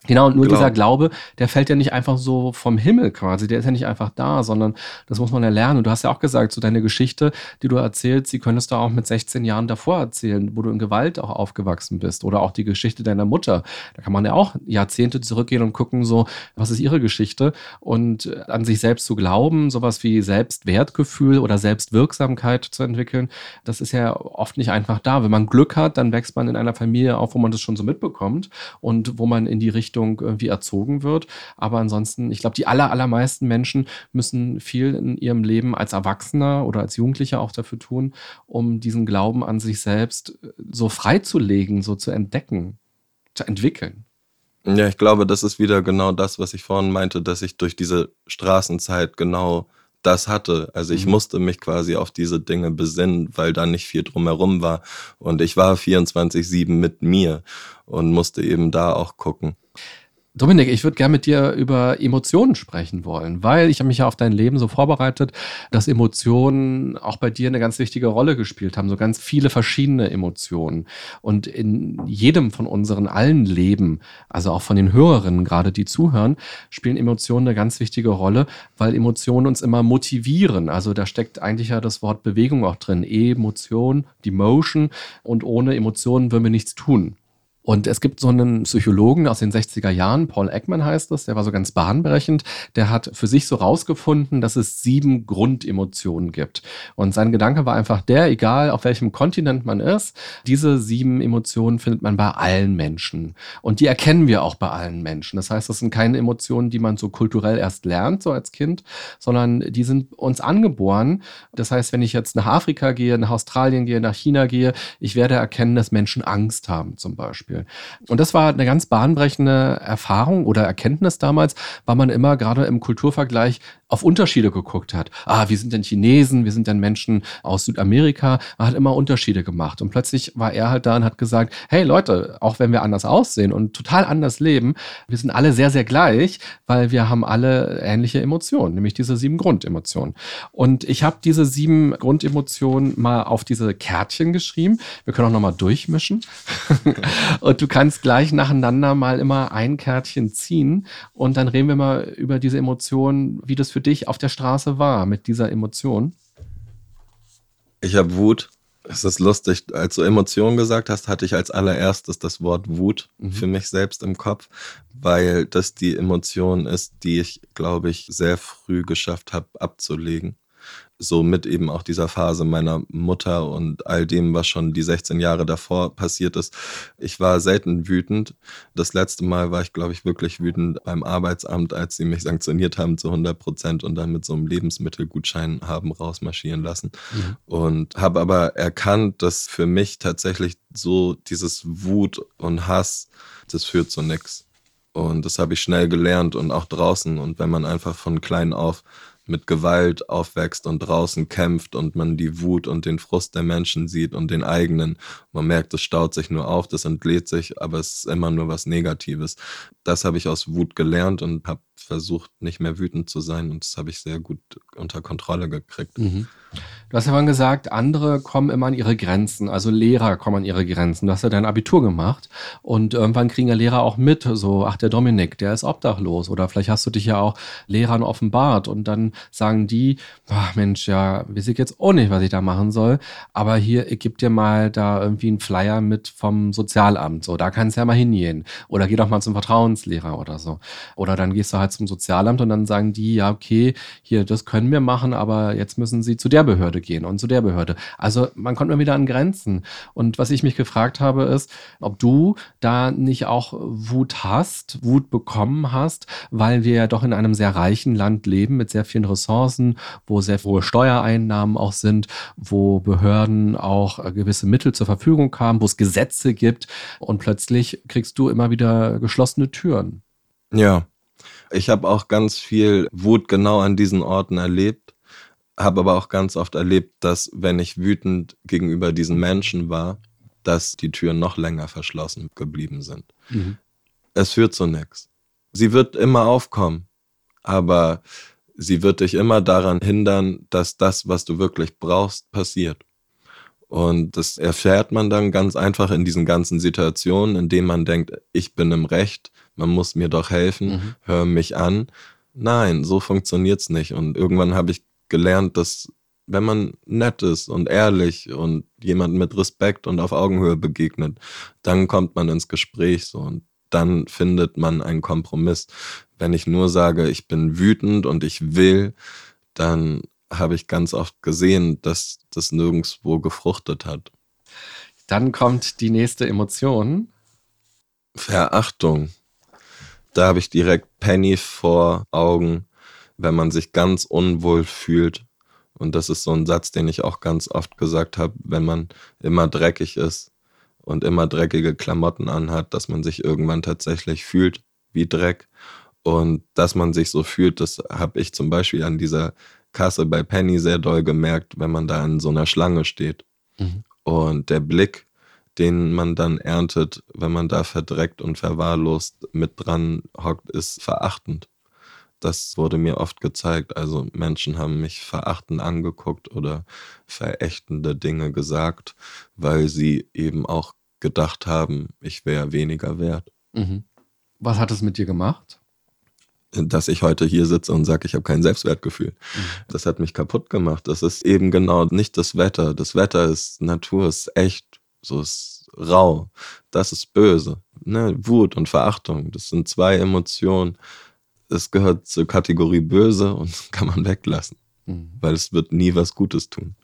Genau, und nur Glaub. dieser Glaube, der fällt ja nicht einfach so vom Himmel quasi, der ist ja nicht einfach da, sondern das muss man ja lernen. Und du hast ja auch gesagt, so deine Geschichte, die du erzählst, die könntest du auch mit 16 Jahren davor erzählen, wo du in Gewalt auch aufgewachsen bist. Oder auch die Geschichte deiner Mutter. Da kann man ja auch Jahrzehnte zurückgehen und gucken, so, was ist ihre Geschichte? Und an sich selbst zu glauben, sowas wie Selbstwertgefühl oder Selbstwirksamkeit zu entwickeln, das ist ja oft nicht einfach da. Wenn man Glück hat, dann wächst man in einer Familie auf, wo man das schon so mitbekommt und wo man in die Richtung Richtung irgendwie erzogen wird. Aber ansonsten, ich glaube, die aller, allermeisten Menschen müssen viel in ihrem Leben als Erwachsener oder als Jugendlicher auch dafür tun, um diesen Glauben an sich selbst äh, so freizulegen, so zu entdecken, zu entwickeln. Ja, ich glaube, das ist wieder genau das, was ich vorhin meinte, dass ich durch diese Straßenzeit genau das hatte. Also ich mhm. musste mich quasi auf diese Dinge besinnen, weil da nicht viel drumherum war. Und ich war 24-7 mit mir und musste eben da auch gucken. Dominik, ich würde gerne mit dir über Emotionen sprechen wollen, weil ich habe mich ja auf dein Leben so vorbereitet, dass Emotionen auch bei dir eine ganz wichtige Rolle gespielt haben, so ganz viele verschiedene Emotionen. Und in jedem von unseren allen Leben, also auch von den Hörerinnen gerade, die zuhören, spielen Emotionen eine ganz wichtige Rolle, weil Emotionen uns immer motivieren. Also da steckt eigentlich ja das Wort Bewegung auch drin. Emotion, die Motion. Und ohne Emotionen würden wir nichts tun. Und es gibt so einen Psychologen aus den 60er Jahren, Paul Ekman heißt es, der war so ganz bahnbrechend, der hat für sich so rausgefunden, dass es sieben Grundemotionen gibt. Und sein Gedanke war einfach der, egal auf welchem Kontinent man ist, diese sieben Emotionen findet man bei allen Menschen. Und die erkennen wir auch bei allen Menschen. Das heißt, das sind keine Emotionen, die man so kulturell erst lernt, so als Kind, sondern die sind uns angeboren. Das heißt, wenn ich jetzt nach Afrika gehe, nach Australien gehe, nach China gehe, ich werde erkennen, dass Menschen Angst haben zum Beispiel. Beispiel. Und das war eine ganz bahnbrechende Erfahrung oder Erkenntnis damals, weil man immer gerade im Kulturvergleich auf Unterschiede geguckt hat. Ah, wie sind denn Chinesen, wie sind denn Menschen aus Südamerika? Man hat immer Unterschiede gemacht. Und plötzlich war er halt da und hat gesagt, hey Leute, auch wenn wir anders aussehen und total anders leben, wir sind alle sehr, sehr gleich, weil wir haben alle ähnliche Emotionen, nämlich diese sieben Grundemotionen. Und ich habe diese sieben Grundemotionen mal auf diese Kärtchen geschrieben. Wir können auch nochmal durchmischen. und du kannst gleich nacheinander mal immer ein Kärtchen ziehen und dann reden wir mal über diese Emotionen, wie das für dich auf der Straße war mit dieser Emotion? Ich habe Wut. Es ist lustig, als du Emotionen gesagt hast, hatte ich als allererstes das Wort Wut mhm. für mich selbst im Kopf, weil das die Emotion ist, die ich, glaube ich, sehr früh geschafft habe abzulegen so mit eben auch dieser Phase meiner Mutter und all dem, was schon die 16 Jahre davor passiert ist. Ich war selten wütend. Das letzte Mal war ich, glaube ich, wirklich wütend beim Arbeitsamt, als sie mich sanktioniert haben zu 100 Prozent und dann mit so einem Lebensmittelgutschein haben rausmarschieren lassen. Mhm. Und habe aber erkannt, dass für mich tatsächlich so dieses Wut und Hass, das führt zu nichts. Und das habe ich schnell gelernt und auch draußen. Und wenn man einfach von klein auf mit Gewalt aufwächst und draußen kämpft und man die Wut und den Frust der Menschen sieht und den eigenen. Man merkt, es staut sich nur auf, das entlädt sich, aber es ist immer nur was Negatives. Das habe ich aus Wut gelernt und habe versucht, nicht mehr wütend zu sein und das habe ich sehr gut unter Kontrolle gekriegt. Mhm. Du hast ja vorhin gesagt, andere kommen immer an ihre Grenzen, also Lehrer kommen an ihre Grenzen. Du hast ja dein Abitur gemacht und irgendwann kriegen ja Lehrer auch mit, so, ach, der Dominik, der ist obdachlos oder vielleicht hast du dich ja auch Lehrern offenbart und dann sagen die, ach Mensch, ja, weiß ich jetzt auch nicht, was ich da machen soll, aber hier, ich gebe dir mal da irgendwie einen Flyer mit vom Sozialamt, so, da kannst du ja mal hingehen oder geh doch mal zum Vertrauenslehrer oder so. Oder dann gehst du halt halt zum Sozialamt und dann sagen die, ja, okay, hier, das können wir machen, aber jetzt müssen sie zu der Behörde gehen und zu der Behörde. Also man kommt immer wieder an Grenzen. Und was ich mich gefragt habe, ist, ob du da nicht auch Wut hast, Wut bekommen hast, weil wir ja doch in einem sehr reichen Land leben mit sehr vielen Ressourcen, wo sehr hohe Steuereinnahmen auch sind, wo Behörden auch gewisse Mittel zur Verfügung haben, wo es Gesetze gibt und plötzlich kriegst du immer wieder geschlossene Türen. Ja, ich habe auch ganz viel Wut genau an diesen Orten erlebt, habe aber auch ganz oft erlebt, dass wenn ich wütend gegenüber diesen Menschen war, dass die Türen noch länger verschlossen geblieben sind. Mhm. Es führt zu nichts. Sie wird immer aufkommen, aber sie wird dich immer daran hindern, dass das, was du wirklich brauchst, passiert. Und das erfährt man dann ganz einfach in diesen ganzen Situationen, in denen man denkt, ich bin im Recht, man muss mir doch helfen, mhm. hör mich an. Nein, so funktioniert's nicht. Und irgendwann habe ich gelernt, dass wenn man nett ist und ehrlich und jemand mit Respekt und auf Augenhöhe begegnet, dann kommt man ins Gespräch so und dann findet man einen Kompromiss. Wenn ich nur sage, ich bin wütend und ich will, dann habe ich ganz oft gesehen, dass das nirgendwo gefruchtet hat. Dann kommt die nächste Emotion. Verachtung. Da habe ich direkt Penny vor Augen, wenn man sich ganz unwohl fühlt. Und das ist so ein Satz, den ich auch ganz oft gesagt habe, wenn man immer dreckig ist und immer dreckige Klamotten anhat, dass man sich irgendwann tatsächlich fühlt wie Dreck. Und dass man sich so fühlt, das habe ich zum Beispiel an dieser Kasse bei Penny sehr doll gemerkt, wenn man da in so einer Schlange steht. Mhm. Und der Blick, den man dann erntet, wenn man da verdreckt und verwahrlost mit dran hockt, ist verachtend. Das wurde mir oft gezeigt. Also Menschen haben mich verachtend angeguckt oder verächtende Dinge gesagt, weil sie eben auch gedacht haben, ich wäre weniger wert. Mhm. Was hat es mit dir gemacht? dass ich heute hier sitze und sage, ich habe kein Selbstwertgefühl. Mhm. Das hat mich kaputt gemacht. Das ist eben genau nicht das Wetter. Das Wetter ist Natur, ist echt, so ist rau. Das ist böse. Ne? Wut und Verachtung, das sind zwei Emotionen. Es gehört zur Kategorie böse und kann man weglassen, mhm. weil es wird nie was Gutes tun.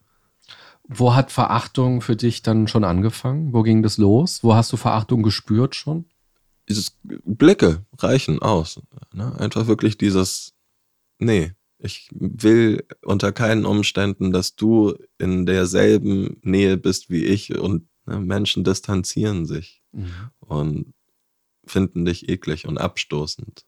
Wo hat Verachtung für dich dann schon angefangen? Wo ging das los? Wo hast du Verachtung gespürt schon? dieses Blicke reichen aus. Ne? Einfach wirklich dieses, nee, ich will unter keinen Umständen, dass du in derselben Nähe bist wie ich und Menschen distanzieren sich mhm. und finden dich eklig und abstoßend.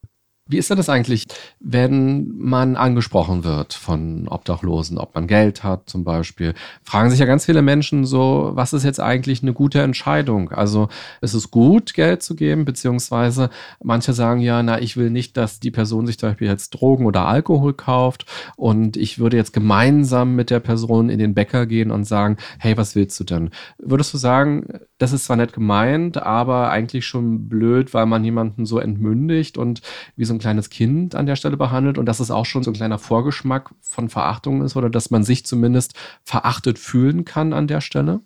Wie ist denn das eigentlich, wenn man angesprochen wird von Obdachlosen, ob man Geld hat zum Beispiel? Fragen sich ja ganz viele Menschen so, was ist jetzt eigentlich eine gute Entscheidung? Also ist es gut, Geld zu geben, beziehungsweise manche sagen ja, na, ich will nicht, dass die Person sich zum Beispiel jetzt Drogen oder Alkohol kauft und ich würde jetzt gemeinsam mit der Person in den Bäcker gehen und sagen, hey, was willst du denn? Würdest du sagen, das ist zwar nett gemeint, aber eigentlich schon blöd, weil man jemanden so entmündigt und wie so ein kleines Kind an der Stelle behandelt und dass es auch schon so ein kleiner Vorgeschmack von Verachtung ist oder dass man sich zumindest verachtet fühlen kann an der Stelle?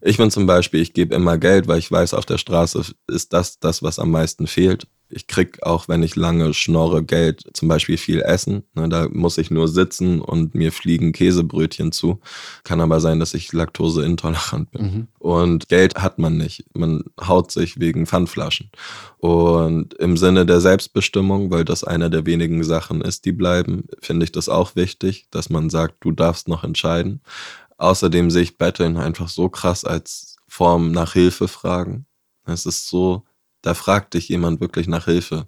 Ich bin zum Beispiel, ich gebe immer Geld, weil ich weiß, auf der Straße ist das das, was am meisten fehlt. Ich krieg auch, wenn ich lange schnorre, Geld, zum Beispiel viel Essen. Ne, da muss ich nur sitzen und mir fliegen Käsebrötchen zu. Kann aber sein, dass ich laktoseintolerant bin. Mhm. Und Geld hat man nicht. Man haut sich wegen Pfandflaschen. Und im Sinne der Selbstbestimmung, weil das einer der wenigen Sachen ist, die bleiben, finde ich das auch wichtig, dass man sagt, du darfst noch entscheiden. Außerdem sehe ich Betteln einfach so krass als Form nach Hilfe fragen. Es ist so, da fragt dich jemand wirklich nach Hilfe,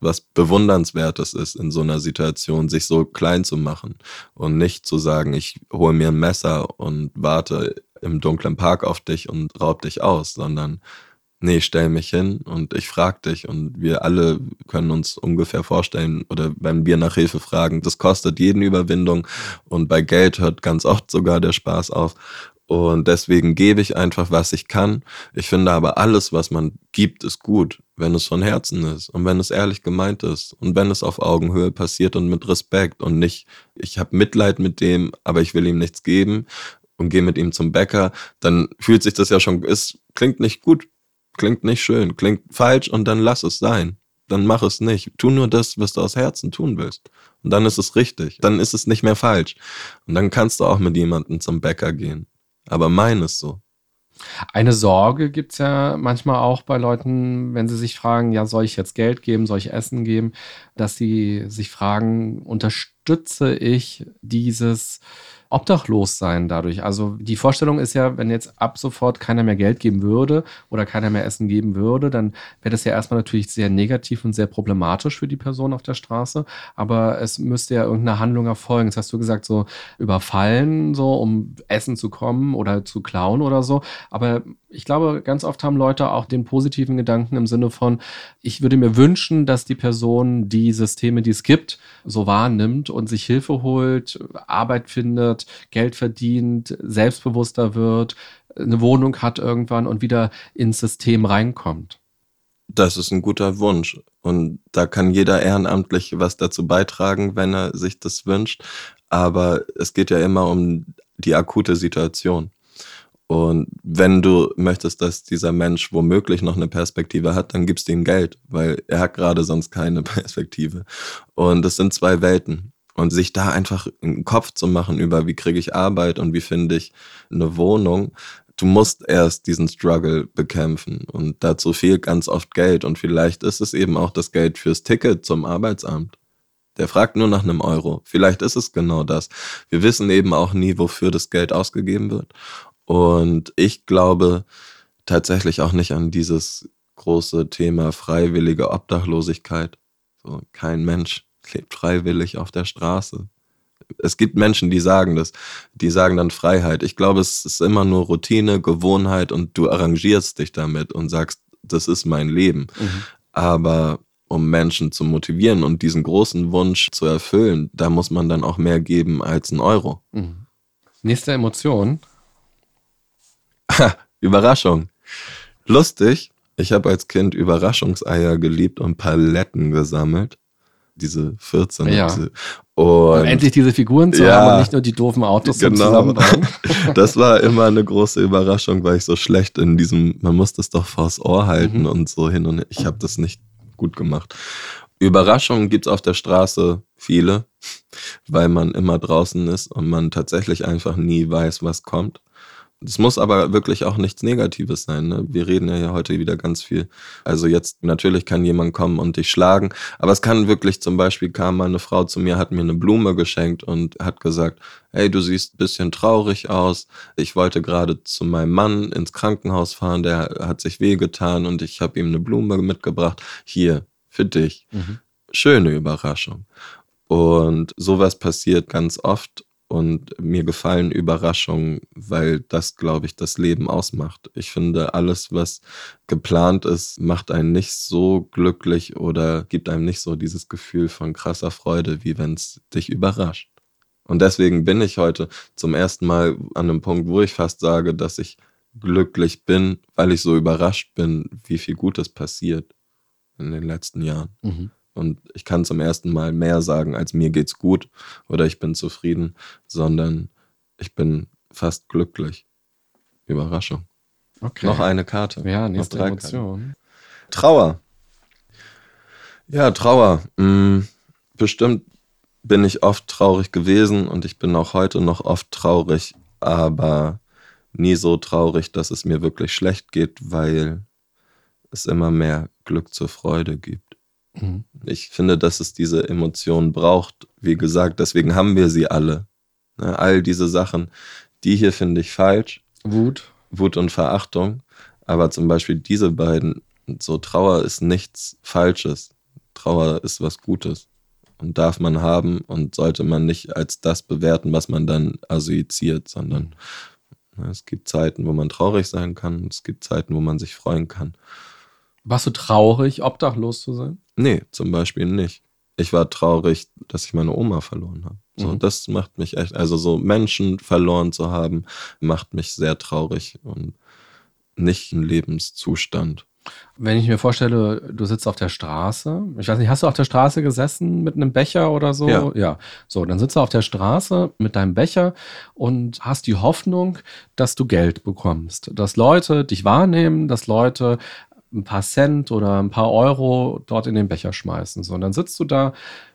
was bewundernswertes ist in so einer Situation, sich so klein zu machen und nicht zu sagen, ich hole mir ein Messer und warte im dunklen Park auf dich und raub dich aus, sondern nee, stell mich hin und ich frag dich und wir alle können uns ungefähr vorstellen oder wenn wir nach Hilfe fragen, das kostet jeden Überwindung und bei Geld hört ganz oft sogar der Spaß auf und deswegen gebe ich einfach, was ich kann. Ich finde aber alles, was man gibt, ist gut, wenn es von Herzen ist und wenn es ehrlich gemeint ist und wenn es auf Augenhöhe passiert und mit Respekt und nicht, ich habe Mitleid mit dem, aber ich will ihm nichts geben und gehe mit ihm zum Bäcker, dann fühlt sich das ja schon, es klingt nicht gut klingt nicht schön, klingt falsch und dann lass es sein. dann mach es nicht. Tu nur das, was du aus Herzen tun willst. Und dann ist es richtig. Dann ist es nicht mehr falsch. Und dann kannst du auch mit jemandem zum Bäcker gehen. Aber mein ist so. Eine Sorge gibt es ja manchmal auch bei Leuten, wenn sie sich fragen, ja, soll ich jetzt Geld geben, soll ich Essen geben, dass sie sich fragen, unterstütze ich dieses obdachlos sein dadurch. Also die Vorstellung ist ja, wenn jetzt ab sofort keiner mehr Geld geben würde oder keiner mehr Essen geben würde, dann wäre das ja erstmal natürlich sehr negativ und sehr problematisch für die Person auf der Straße. Aber es müsste ja irgendeine Handlung erfolgen. Jetzt hast du gesagt, so überfallen, so um Essen zu kommen oder zu klauen oder so. Aber ich glaube, ganz oft haben Leute auch den positiven Gedanken im Sinne von, ich würde mir wünschen, dass die Person die Systeme, die es gibt, so wahrnimmt und sich Hilfe holt, Arbeit findet, Geld verdient, selbstbewusster wird, eine Wohnung hat irgendwann und wieder ins System reinkommt. Das ist ein guter Wunsch. Und da kann jeder ehrenamtlich was dazu beitragen, wenn er sich das wünscht. Aber es geht ja immer um die akute Situation. Und wenn du möchtest, dass dieser Mensch womöglich noch eine Perspektive hat, dann gibst du ihm Geld, weil er hat gerade sonst keine Perspektive. Und es sind zwei Welten. Und sich da einfach einen Kopf zu machen über, wie kriege ich Arbeit und wie finde ich eine Wohnung. Du musst erst diesen Struggle bekämpfen. Und dazu fehlt ganz oft Geld. Und vielleicht ist es eben auch das Geld fürs Ticket zum Arbeitsamt. Der fragt nur nach einem Euro. Vielleicht ist es genau das. Wir wissen eben auch nie, wofür das Geld ausgegeben wird. Und ich glaube tatsächlich auch nicht an dieses große Thema freiwillige Obdachlosigkeit. So, kein Mensch lebt freiwillig auf der Straße. Es gibt Menschen, die sagen das, die sagen dann Freiheit. Ich glaube, es ist immer nur Routine, Gewohnheit und du arrangierst dich damit und sagst, das ist mein Leben. Mhm. Aber um Menschen zu motivieren und diesen großen Wunsch zu erfüllen, da muss man dann auch mehr geben als ein Euro. Mhm. Nächste Emotion. Überraschung. Lustig. Ich habe als Kind Überraschungseier geliebt und Paletten gesammelt diese 14. Ja. Diese, und, endlich diese Figuren zu ja, haben und nicht nur die doofen Autos genau. zusammenbauen. das war immer eine große Überraschung, weil ich so schlecht in diesem, man muss das doch vors Ohr halten mhm. und so hin und her. ich habe das nicht gut gemacht. Überraschungen gibt es auf der Straße viele, weil man immer draußen ist und man tatsächlich einfach nie weiß, was kommt. Es muss aber wirklich auch nichts Negatives sein. Ne? Wir reden ja heute wieder ganz viel. Also jetzt natürlich kann jemand kommen und dich schlagen, aber es kann wirklich zum Beispiel kam mal eine Frau zu mir, hat mir eine Blume geschenkt und hat gesagt, hey, du siehst ein bisschen traurig aus. Ich wollte gerade zu meinem Mann ins Krankenhaus fahren, der hat sich wehgetan und ich habe ihm eine Blume mitgebracht. Hier, für dich. Mhm. Schöne Überraschung. Und sowas passiert ganz oft und mir gefallen Überraschungen, weil das, glaube ich, das Leben ausmacht. Ich finde, alles, was geplant ist, macht einen nicht so glücklich oder gibt einem nicht so dieses Gefühl von krasser Freude, wie wenn es dich überrascht. Und deswegen bin ich heute zum ersten Mal an einem Punkt, wo ich fast sage, dass ich glücklich bin, weil ich so überrascht bin, wie viel Gutes passiert in den letzten Jahren. Mhm. Und ich kann zum ersten Mal mehr sagen, als mir geht's gut oder ich bin zufrieden, sondern ich bin fast glücklich. Überraschung. Okay. Noch eine Karte. Ja, nächste Noch Emotion. Karten. Trauer. Ja, Trauer. Hm, bestimmt bin ich oft traurig gewesen und ich bin auch heute noch oft traurig, aber nie so traurig, dass es mir wirklich schlecht geht, weil es immer mehr Glück zur Freude gibt. Mhm. Ich finde, dass es diese Emotionen braucht. Wie gesagt, deswegen haben wir sie alle. Ne, all diese Sachen, die hier finde ich falsch. Wut. Wut und Verachtung. Aber zum Beispiel diese beiden, so Trauer ist nichts Falsches. Trauer ist was Gutes und darf man haben und sollte man nicht als das bewerten, was man dann assoziiert, sondern ne, es gibt Zeiten, wo man traurig sein kann, es gibt Zeiten, wo man sich freuen kann. Warst du traurig, obdachlos zu sein? Nee, zum Beispiel nicht. Ich war traurig, dass ich meine Oma verloren habe. So, mhm. Das macht mich echt, also so Menschen verloren zu haben, macht mich sehr traurig und nicht ein Lebenszustand. Wenn ich mir vorstelle, du sitzt auf der Straße, ich weiß nicht, hast du auf der Straße gesessen mit einem Becher oder so? Ja. ja. So, dann sitzt du auf der Straße mit deinem Becher und hast die Hoffnung, dass du Geld bekommst, dass Leute dich wahrnehmen, dass Leute ein paar Cent oder ein paar Euro dort in den Becher schmeißen. So, und dann sitzt du da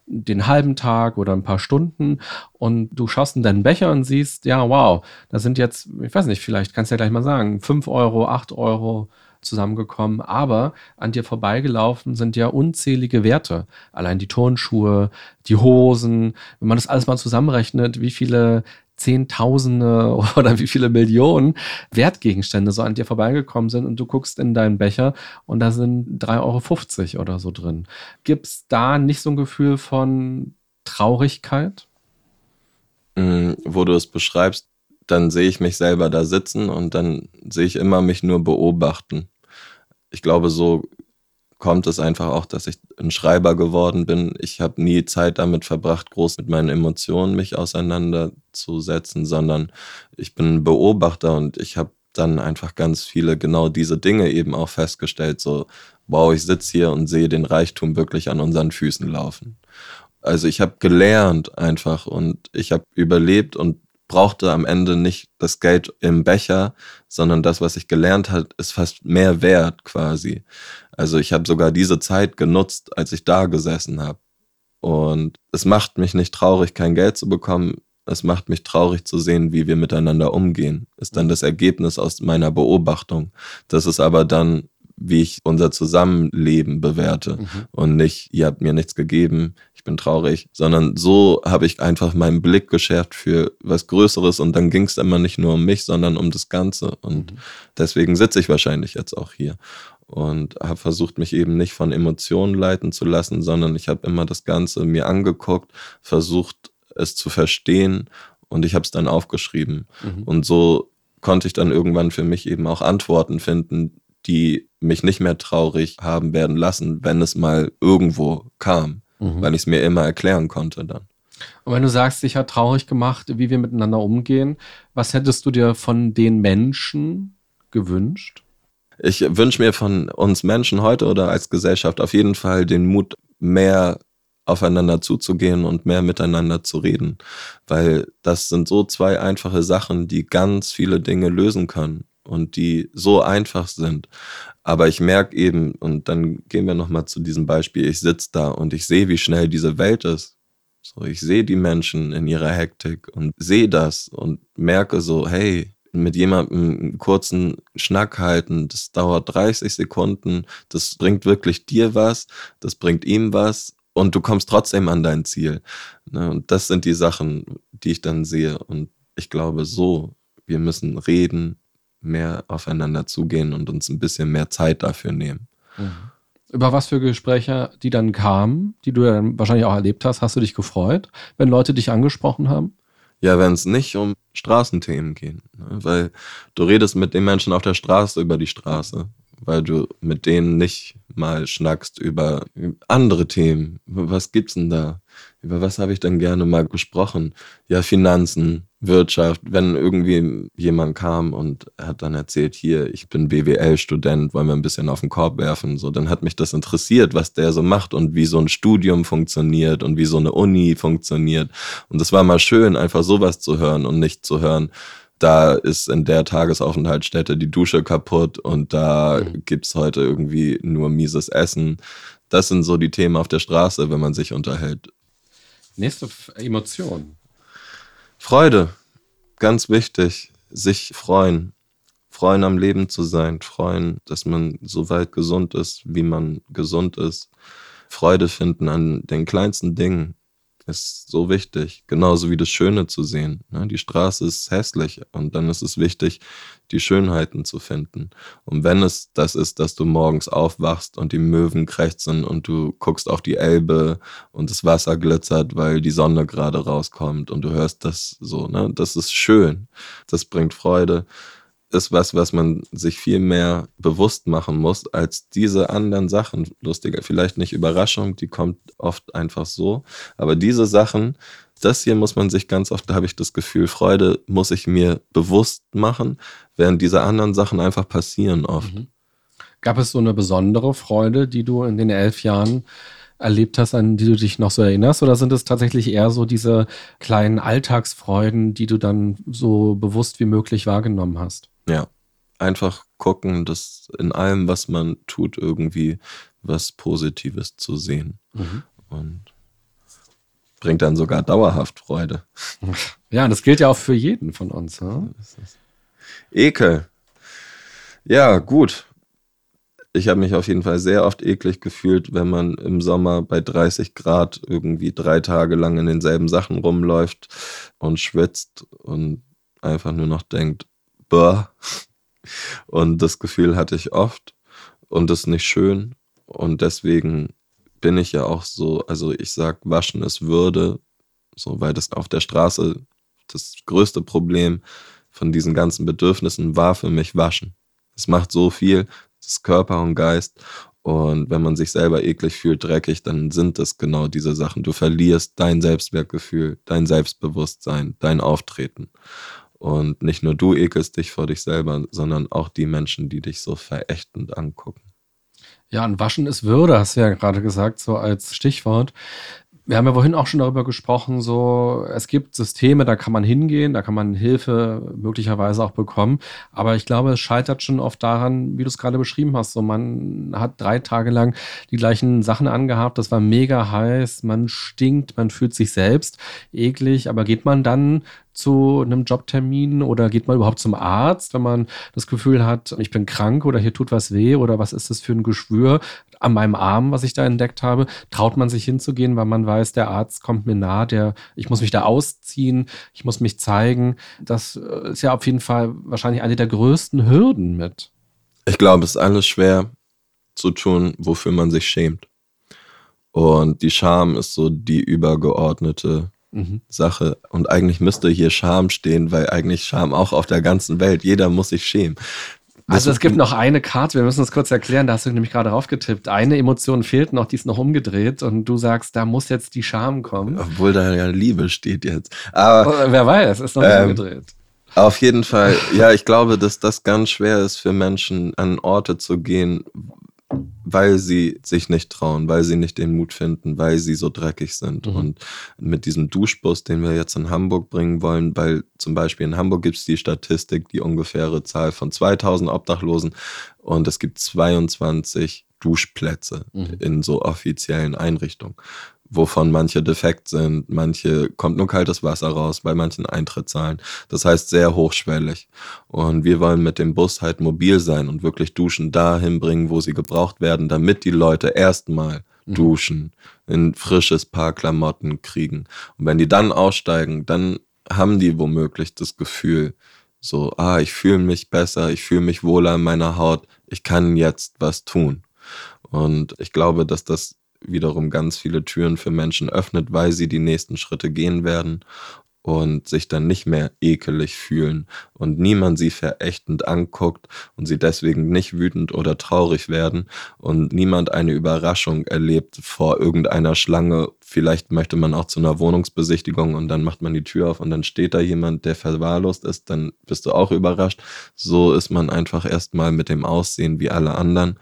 den halben Tag oder ein paar Stunden und du schaust in deinen Becher und siehst, ja, wow, da sind jetzt, ich weiß nicht, vielleicht kannst du ja gleich mal sagen, 5 Euro, 8 Euro zusammengekommen, aber an dir vorbeigelaufen sind ja unzählige Werte. Allein die Turnschuhe, die Hosen, wenn man das alles mal zusammenrechnet, wie viele Zehntausende oder wie viele Millionen Wertgegenstände so an dir vorbeigekommen sind und du guckst in deinen Becher und da sind 3,50 Euro oder so drin. Gibt es da nicht so ein Gefühl von Traurigkeit? Mm, wo du es beschreibst, dann sehe ich mich selber da sitzen und dann sehe ich immer mich nur beobachten. Ich glaube, so kommt es einfach auch, dass ich ein Schreiber geworden bin. Ich habe nie Zeit damit verbracht, groß mit meinen Emotionen mich auseinanderzusetzen, sondern ich bin ein Beobachter und ich habe dann einfach ganz viele genau diese Dinge eben auch festgestellt. So, wow, ich sitze hier und sehe den Reichtum wirklich an unseren Füßen laufen. Also ich habe gelernt einfach und ich habe überlebt und brauchte am Ende nicht das Geld im Becher, sondern das, was ich gelernt habe, ist fast mehr wert quasi. Also ich habe sogar diese Zeit genutzt, als ich da gesessen habe. Und es macht mich nicht traurig, kein Geld zu bekommen. Es macht mich traurig zu sehen, wie wir miteinander umgehen. Ist dann mhm. das Ergebnis aus meiner Beobachtung. Das ist aber dann wie ich unser Zusammenleben bewerte mhm. und nicht, ihr habt mir nichts gegeben, ich bin traurig, sondern so habe ich einfach meinen Blick geschärft für was Größeres und dann ging es immer nicht nur um mich, sondern um das Ganze und mhm. deswegen sitze ich wahrscheinlich jetzt auch hier und habe versucht, mich eben nicht von Emotionen leiten zu lassen, sondern ich habe immer das Ganze mir angeguckt, versucht es zu verstehen und ich habe es dann aufgeschrieben mhm. und so konnte ich dann irgendwann für mich eben auch Antworten finden, die mich nicht mehr traurig haben werden lassen, wenn es mal irgendwo kam, mhm. weil ich es mir immer erklären konnte dann. Und wenn du sagst, dich hat traurig gemacht, wie wir miteinander umgehen, was hättest du dir von den Menschen gewünscht? Ich wünsche mir von uns Menschen heute oder als Gesellschaft auf jeden Fall den Mut, mehr aufeinander zuzugehen und mehr miteinander zu reden, weil das sind so zwei einfache Sachen, die ganz viele Dinge lösen können und die so einfach sind. Aber ich merke eben, und dann gehen wir nochmal zu diesem Beispiel, ich sitze da und ich sehe, wie schnell diese Welt ist. So, ich sehe die Menschen in ihrer Hektik und sehe das und merke so, hey, mit jemandem einen kurzen Schnack halten, das dauert 30 Sekunden, das bringt wirklich dir was, das bringt ihm was und du kommst trotzdem an dein Ziel. Ne, und das sind die Sachen, die ich dann sehe. Und ich glaube so, wir müssen reden, mehr aufeinander zugehen und uns ein bisschen mehr Zeit dafür nehmen. Mhm. Über was für Gespräche, die dann kamen, die du dann wahrscheinlich auch erlebt hast, hast du dich gefreut, wenn Leute dich angesprochen haben? Ja, wenn es nicht um Straßenthemen geht. Ne? Weil du redest mit den Menschen auf der Straße über die Straße, weil du mit denen nicht mal schnackst über andere Themen. Was gibt's denn da? Über was habe ich denn gerne mal gesprochen? Ja, Finanzen, Wirtschaft, wenn irgendwie jemand kam und hat dann erzählt, hier, ich bin BWL-Student, wollen wir ein bisschen auf den Korb werfen, so, dann hat mich das interessiert, was der so macht und wie so ein Studium funktioniert und wie so eine Uni funktioniert. Und das war mal schön, einfach sowas zu hören und nicht zu hören, da ist in der Tagesaufenthaltsstätte die Dusche kaputt und da mhm. gibt's heute irgendwie nur mieses Essen. Das sind so die Themen auf der Straße, wenn man sich unterhält. Nächste Emotion. Freude, ganz wichtig, sich freuen. Freuen am Leben zu sein, freuen, dass man so weit gesund ist, wie man gesund ist. Freude finden an den kleinsten Dingen ist so wichtig. Genauso wie das Schöne zu sehen. Ne? Die Straße ist hässlich und dann ist es wichtig, die Schönheiten zu finden. Und wenn es das ist, dass du morgens aufwachst und die Möwen krächzen und du guckst auf die Elbe und das Wasser glitzert, weil die Sonne gerade rauskommt und du hörst das so, ne? Das ist schön. Das bringt Freude ist was, was man sich viel mehr bewusst machen muss als diese anderen Sachen. Lustiger, vielleicht nicht Überraschung, die kommt oft einfach so. Aber diese Sachen, das hier muss man sich ganz oft, da habe ich das Gefühl, Freude muss ich mir bewusst machen, während diese anderen Sachen einfach passieren oft. Mhm. Gab es so eine besondere Freude, die du in den elf Jahren erlebt hast, an die du dich noch so erinnerst? Oder sind es tatsächlich eher so diese kleinen Alltagsfreuden, die du dann so bewusst wie möglich wahrgenommen hast? Ja, einfach gucken, dass in allem, was man tut, irgendwie was Positives zu sehen. Mhm. Und bringt dann sogar dauerhaft Freude. Ja, das gilt ja auch für jeden von uns. Ja? Ekel. Ja, gut. Ich habe mich auf jeden Fall sehr oft eklig gefühlt, wenn man im Sommer bei 30 Grad irgendwie drei Tage lang in denselben Sachen rumläuft und schwitzt und einfach nur noch denkt, Bäh. Und das Gefühl hatte ich oft und das ist nicht schön. Und deswegen bin ich ja auch so, also ich sag, waschen ist Würde, so, weil das auf der Straße das größte Problem von diesen ganzen Bedürfnissen war für mich Waschen. Es macht so viel, das ist Körper und Geist. Und wenn man sich selber eklig fühlt, dreckig, dann sind es genau diese Sachen. Du verlierst dein Selbstwertgefühl, dein Selbstbewusstsein, dein Auftreten. Und nicht nur du ekelst dich vor dich selber, sondern auch die Menschen, die dich so verächtend angucken. Ja, und Waschen ist Würde, hast du ja gerade gesagt, so als Stichwort. Wir haben ja vorhin auch schon darüber gesprochen, so es gibt Systeme, da kann man hingehen, da kann man Hilfe möglicherweise auch bekommen. Aber ich glaube, es scheitert schon oft daran, wie du es gerade beschrieben hast. So, man hat drei Tage lang die gleichen Sachen angehabt, das war mega heiß, man stinkt, man fühlt sich selbst eklig, aber geht man dann zu einem Jobtermin oder geht man überhaupt zum Arzt, wenn man das Gefühl hat, ich bin krank oder hier tut was weh oder was ist das für ein Geschwür an meinem Arm, was ich da entdeckt habe? Traut man sich hinzugehen, weil man weiß, der Arzt kommt mir nah, der, ich muss mich da ausziehen, ich muss mich zeigen. Das äh, ist ja auf jeden Fall wahrscheinlich eine der größten Hürden mit. Ich glaube, es ist alles schwer zu tun, wofür man sich schämt. Und die Scham ist so die übergeordnete mhm. Sache. Und eigentlich müsste hier Scham stehen, weil eigentlich Scham auch auf der ganzen Welt. Jeder muss sich schämen. Also es gibt noch eine Karte, wir müssen das kurz erklären, da hast du nämlich gerade raufgetippt. Eine Emotion fehlt noch, die ist noch umgedreht und du sagst, da muss jetzt die Scham kommen. Obwohl da ja Liebe steht jetzt. Aber oh, wer weiß, ist noch nicht ähm, umgedreht. Auf jeden Fall, ja, ich glaube, dass das ganz schwer ist für Menschen, an Orte zu gehen, weil sie sich nicht trauen, weil sie nicht den Mut finden, weil sie so dreckig sind. Mhm. Und mit diesem Duschbus, den wir jetzt in Hamburg bringen wollen, weil zum Beispiel in Hamburg gibt es die Statistik, die ungefähre Zahl von 2000 Obdachlosen und es gibt 22 Duschplätze mhm. in so offiziellen Einrichtungen wovon manche defekt sind, manche kommt nur kaltes Wasser raus, bei manchen Eintritt zahlen. Das heißt sehr hochschwellig. Und wir wollen mit dem Bus halt mobil sein und wirklich Duschen dahin bringen, wo sie gebraucht werden, damit die Leute erstmal mhm. duschen, in frisches Paar Klamotten kriegen. Und wenn die dann aussteigen, dann haben die womöglich das Gefühl, so, ah, ich fühle mich besser, ich fühle mich wohler in meiner Haut, ich kann jetzt was tun. Und ich glaube, dass das wiederum ganz viele Türen für Menschen öffnet, weil sie die nächsten Schritte gehen werden und sich dann nicht mehr ekelig fühlen und niemand sie verächtend anguckt und sie deswegen nicht wütend oder traurig werden und niemand eine Überraschung erlebt vor irgendeiner Schlange. Vielleicht möchte man auch zu einer Wohnungsbesichtigung und dann macht man die Tür auf und dann steht da jemand, der verwahrlost ist, dann bist du auch überrascht. So ist man einfach erstmal mit dem Aussehen wie alle anderen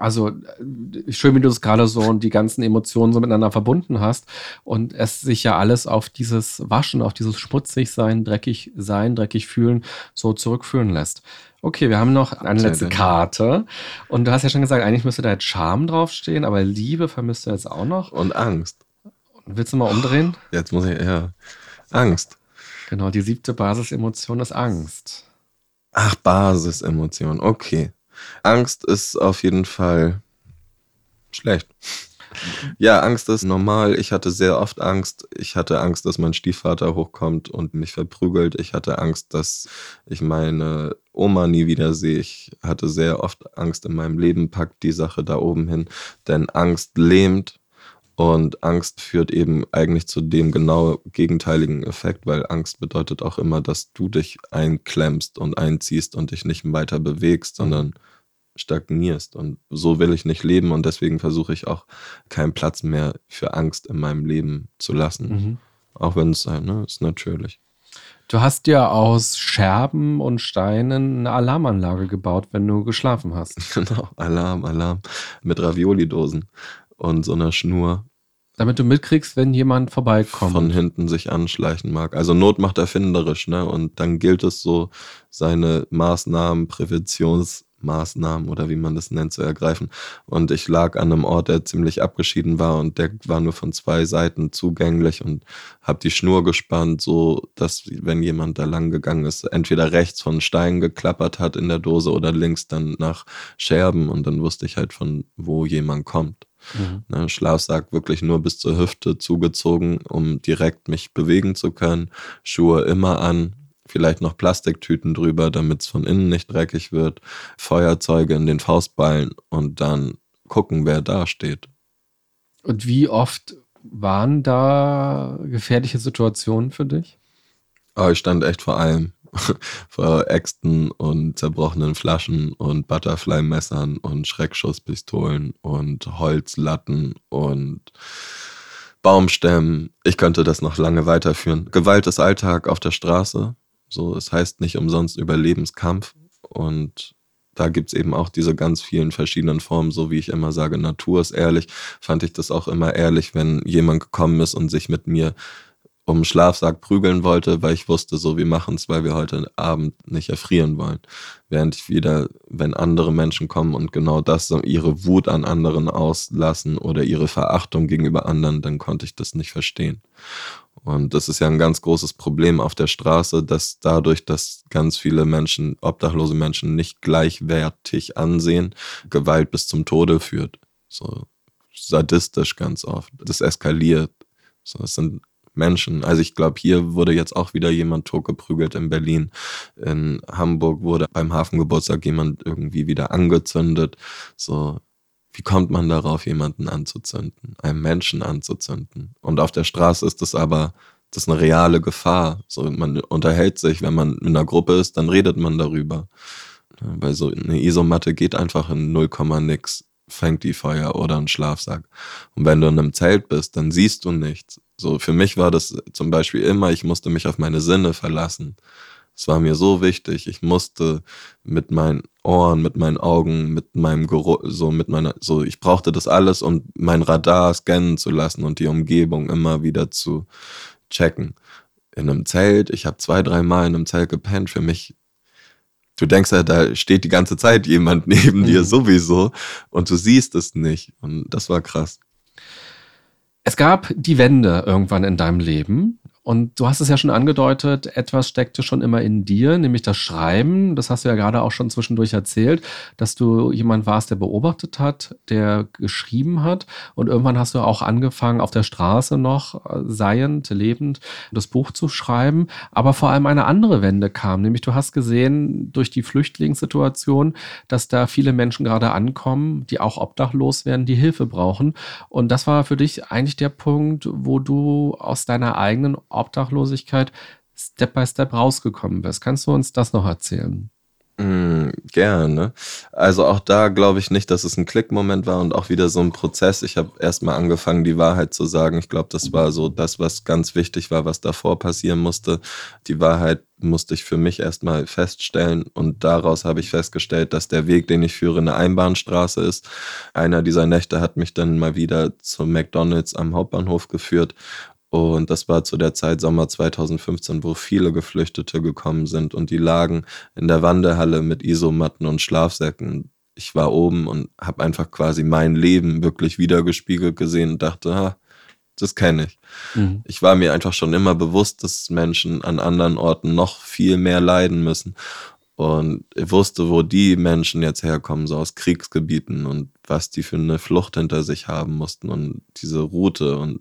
also äh, schön, wie du es gerade so und die ganzen Emotionen so miteinander verbunden hast und es sich ja alles auf dieses Waschen, auf dieses schmutzig sein, dreckig sein, dreckig fühlen so zurückführen lässt. Okay, wir haben noch eine letzte Karte und du hast ja schon gesagt, eigentlich müsste da jetzt Scham draufstehen, aber Liebe vermisst du jetzt auch noch. Und Angst. Willst du mal umdrehen? Jetzt muss ich, ja. Angst. Genau, die siebte Basisemotion ist Angst. Ach, Basisemotion, okay. Angst ist auf jeden Fall schlecht. Ja, Angst ist normal. Ich hatte sehr oft Angst. Ich hatte Angst, dass mein Stiefvater hochkommt und mich verprügelt. Ich hatte Angst, dass ich meine Oma nie wieder sehe. Ich hatte sehr oft Angst in meinem Leben. Packt die Sache da oben hin. Denn Angst lähmt und Angst führt eben eigentlich zu dem genau gegenteiligen Effekt, weil Angst bedeutet auch immer, dass du dich einklemmst und einziehst und dich nicht weiter bewegst, sondern stagnierst. Und so will ich nicht leben und deswegen versuche ich auch keinen Platz mehr für Angst in meinem Leben zu lassen. Mhm. Auch wenn es ne, ist natürlich. Du hast ja aus Scherben und Steinen eine Alarmanlage gebaut, wenn du geschlafen hast. Genau, Alarm, Alarm. Mit Ravioli-Dosen und so einer Schnur Damit du mitkriegst, wenn jemand vorbeikommt. Von hinten sich anschleichen mag. Also Not macht erfinderisch, ne? Und dann gilt es so, seine Maßnahmen, Präventions- Maßnahmen oder wie man das nennt, zu ergreifen. Und ich lag an einem Ort, der ziemlich abgeschieden war und der war nur von zwei Seiten zugänglich und habe die Schnur gespannt, so dass wenn jemand da lang gegangen ist, entweder rechts von Steinen geklappert hat in der Dose oder links dann nach Scherben und dann wusste ich halt von wo jemand kommt. Mhm. Ne, Schlafsack wirklich nur bis zur Hüfte zugezogen, um direkt mich bewegen zu können. Schuhe immer an, vielleicht noch Plastiktüten drüber, damit es von innen nicht dreckig wird, Feuerzeuge in den Faustballen und dann gucken, wer da steht. Und wie oft waren da gefährliche Situationen für dich? Oh, ich stand echt vor allem. vor Äxten und zerbrochenen Flaschen und Butterfly-Messern und Schreckschusspistolen und Holzlatten und Baumstämmen. Ich könnte das noch lange weiterführen. Gewalt ist Alltag auf der Straße. So, es heißt nicht umsonst Überlebenskampf. Und da gibt es eben auch diese ganz vielen verschiedenen Formen, so wie ich immer sage, Natur ist ehrlich. Fand ich das auch immer ehrlich, wenn jemand gekommen ist und sich mit mir um Schlafsack prügeln wollte, weil ich wusste, so wir machen es, weil wir heute Abend nicht erfrieren wollen. Während ich wieder, wenn andere Menschen kommen und genau das, ihre Wut an anderen auslassen oder ihre Verachtung gegenüber anderen, dann konnte ich das nicht verstehen. Und das ist ja ein ganz großes Problem auf der Straße, dass dadurch, dass ganz viele Menschen, obdachlose Menschen nicht gleichwertig ansehen, Gewalt bis zum Tode führt. So sadistisch ganz oft. Das eskaliert. So, es sind Menschen. Also ich glaube, hier wurde jetzt auch wieder jemand totgeprügelt in Berlin. In Hamburg wurde beim Hafengeburtstag jemand irgendwie wieder angezündet. So, wie kommt man darauf, jemanden anzuzünden, einen Menschen anzuzünden? Und auf der Straße ist das aber, das ist eine reale Gefahr. So, man unterhält sich, wenn man in einer Gruppe ist, dann redet man darüber. Weil so eine Isomatte geht einfach in 0, nix, fängt die Feuer oder ein Schlafsack. Und wenn du in einem Zelt bist, dann siehst du nichts. So, für mich war das zum Beispiel immer, ich musste mich auf meine Sinne verlassen. Es war mir so wichtig. Ich musste mit meinen Ohren, mit meinen Augen, mit meinem Geruch, so mit meiner, so ich brauchte das alles, um mein Radar scannen zu lassen und die Umgebung immer wieder zu checken. In einem Zelt, ich habe zwei, drei Mal in einem Zelt gepennt. Für mich du denkst ja, da steht die ganze Zeit jemand neben mhm. dir sowieso und du siehst es nicht. Und das war krass. Es gab die Wende irgendwann in deinem Leben. Und du hast es ja schon angedeutet, etwas steckte schon immer in dir, nämlich das Schreiben. Das hast du ja gerade auch schon zwischendurch erzählt, dass du jemand warst, der beobachtet hat, der geschrieben hat. Und irgendwann hast du auch angefangen, auf der Straße noch äh, seiend, lebend, das Buch zu schreiben. Aber vor allem eine andere Wende kam, nämlich du hast gesehen durch die Flüchtlingssituation, dass da viele Menschen gerade ankommen, die auch obdachlos werden, die Hilfe brauchen. Und das war für dich eigentlich der Punkt, wo du aus deiner eigenen Obdachlosigkeit Step by Step rausgekommen bist. Kannst du uns das noch erzählen? Mm, gerne. Also auch da glaube ich nicht, dass es ein Klickmoment war und auch wieder so ein Prozess. Ich habe erstmal angefangen, die Wahrheit zu sagen. Ich glaube, das war so das, was ganz wichtig war, was davor passieren musste. Die Wahrheit musste ich für mich erstmal feststellen und daraus habe ich festgestellt, dass der Weg, den ich führe, eine Einbahnstraße ist. Einer dieser Nächte hat mich dann mal wieder zum McDonald's am Hauptbahnhof geführt und das war zu der Zeit Sommer 2015, wo viele Geflüchtete gekommen sind und die lagen in der Wanderhalle mit Isomatten und Schlafsäcken. Ich war oben und habe einfach quasi mein Leben wirklich wiedergespiegelt gesehen und dachte, ha, das kenne ich. Mhm. Ich war mir einfach schon immer bewusst, dass Menschen an anderen Orten noch viel mehr leiden müssen. Und ich wusste, wo die Menschen jetzt herkommen, so aus Kriegsgebieten und was die für eine Flucht hinter sich haben mussten und diese Route und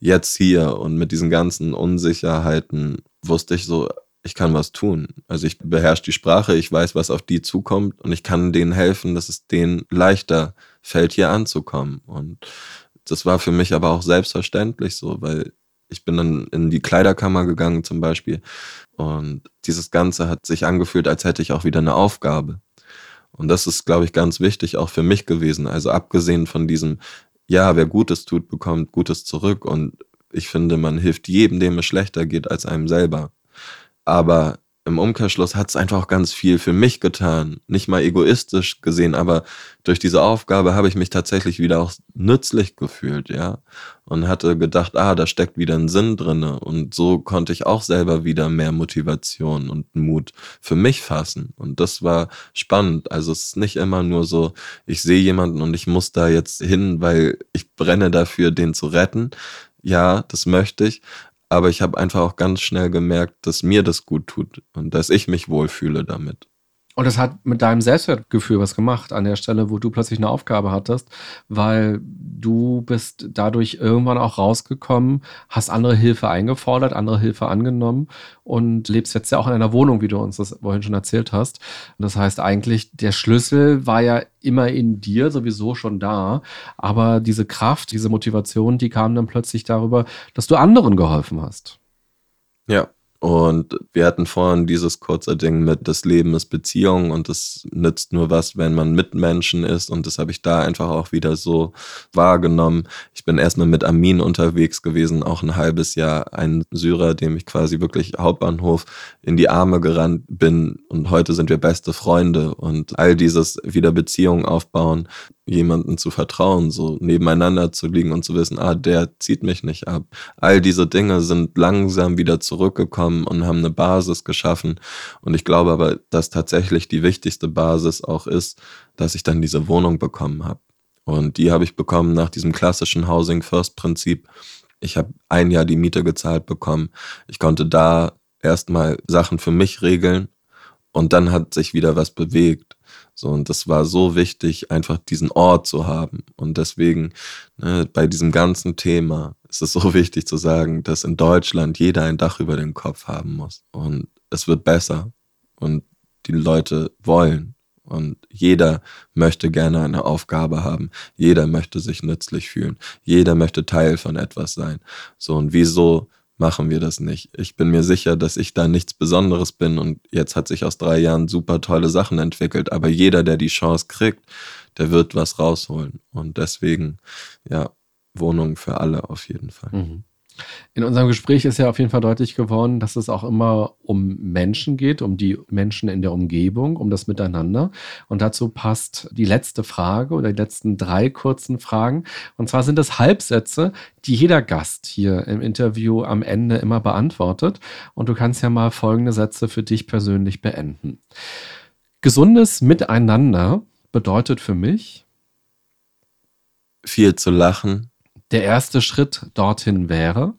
jetzt hier und mit diesen ganzen Unsicherheiten wusste ich so, ich kann was tun. Also ich beherrsche die Sprache, ich weiß, was auf die zukommt und ich kann denen helfen, dass es denen leichter fällt, hier anzukommen. Und das war für mich aber auch selbstverständlich so, weil ich bin dann in die Kleiderkammer gegangen zum Beispiel und dieses Ganze hat sich angefühlt, als hätte ich auch wieder eine Aufgabe. Und das ist, glaube ich, ganz wichtig auch für mich gewesen. Also abgesehen von diesem, ja, wer Gutes tut, bekommt Gutes zurück. Und ich finde, man hilft jedem, dem es schlechter geht, als einem selber. Aber im Umkehrschluss hat es einfach auch ganz viel für mich getan. Nicht mal egoistisch gesehen, aber durch diese Aufgabe habe ich mich tatsächlich wieder auch nützlich gefühlt, ja. Und hatte gedacht, ah, da steckt wieder ein Sinn drinne. Und so konnte ich auch selber wieder mehr Motivation und Mut für mich fassen. Und das war spannend. Also es ist nicht immer nur so, ich sehe jemanden und ich muss da jetzt hin, weil ich brenne dafür, den zu retten. Ja, das möchte ich aber ich habe einfach auch ganz schnell gemerkt, dass mir das gut tut und dass ich mich wohlfühle damit. Und das hat mit deinem Selbstwertgefühl was gemacht an der Stelle, wo du plötzlich eine Aufgabe hattest, weil du bist dadurch irgendwann auch rausgekommen, hast andere Hilfe eingefordert, andere Hilfe angenommen und lebst jetzt ja auch in einer Wohnung, wie du uns das vorhin schon erzählt hast. Das heißt eigentlich, der Schlüssel war ja immer in dir sowieso schon da, aber diese Kraft, diese Motivation, die kam dann plötzlich darüber, dass du anderen geholfen hast. Ja, und wir hatten vorhin dieses kurze Ding mit, das Leben ist Beziehung und das nützt nur was, wenn man mit Menschen ist. Und das habe ich da einfach auch wieder so wahrgenommen. Ich bin erstmal mit Amin unterwegs gewesen, auch ein halbes Jahr. Ein Syrer, dem ich quasi wirklich Hauptbahnhof in die Arme gerannt bin. Und heute sind wir beste Freunde. Und all dieses wieder Beziehungen aufbauen, jemanden zu vertrauen, so nebeneinander zu liegen und zu wissen, ah, der zieht mich nicht ab. All diese Dinge sind langsam wieder zurückgekommen und haben eine Basis geschaffen. Und ich glaube aber, dass tatsächlich die wichtigste Basis auch ist, dass ich dann diese Wohnung bekommen habe. Und die habe ich bekommen nach diesem klassischen Housing First Prinzip. Ich habe ein Jahr die Miete gezahlt bekommen. Ich konnte da erstmal Sachen für mich regeln und dann hat sich wieder was bewegt. So, und das war so wichtig, einfach diesen Ort zu haben. Und deswegen, ne, bei diesem ganzen Thema ist es so wichtig zu sagen, dass in Deutschland jeder ein Dach über den Kopf haben muss. Und es wird besser. Und die Leute wollen. Und jeder möchte gerne eine Aufgabe haben. Jeder möchte sich nützlich fühlen. Jeder möchte Teil von etwas sein. So, und wieso machen wir das nicht. Ich bin mir sicher, dass ich da nichts Besonderes bin und jetzt hat sich aus drei Jahren super tolle Sachen entwickelt, aber jeder, der die Chance kriegt, der wird was rausholen. Und deswegen, ja, Wohnung für alle auf jeden Fall. Mhm. In unserem Gespräch ist ja auf jeden Fall deutlich geworden, dass es auch immer um Menschen geht, um die Menschen in der Umgebung, um das Miteinander. Und dazu passt die letzte Frage oder die letzten drei kurzen Fragen. Und zwar sind es Halbsätze, die jeder Gast hier im Interview am Ende immer beantwortet. Und du kannst ja mal folgende Sätze für dich persönlich beenden. Gesundes Miteinander bedeutet für mich viel zu lachen, der erste Schritt dorthin wäre?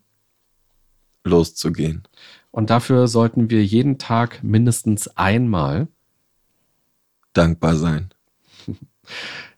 Loszugehen. Und dafür sollten wir jeden Tag mindestens einmal dankbar sein.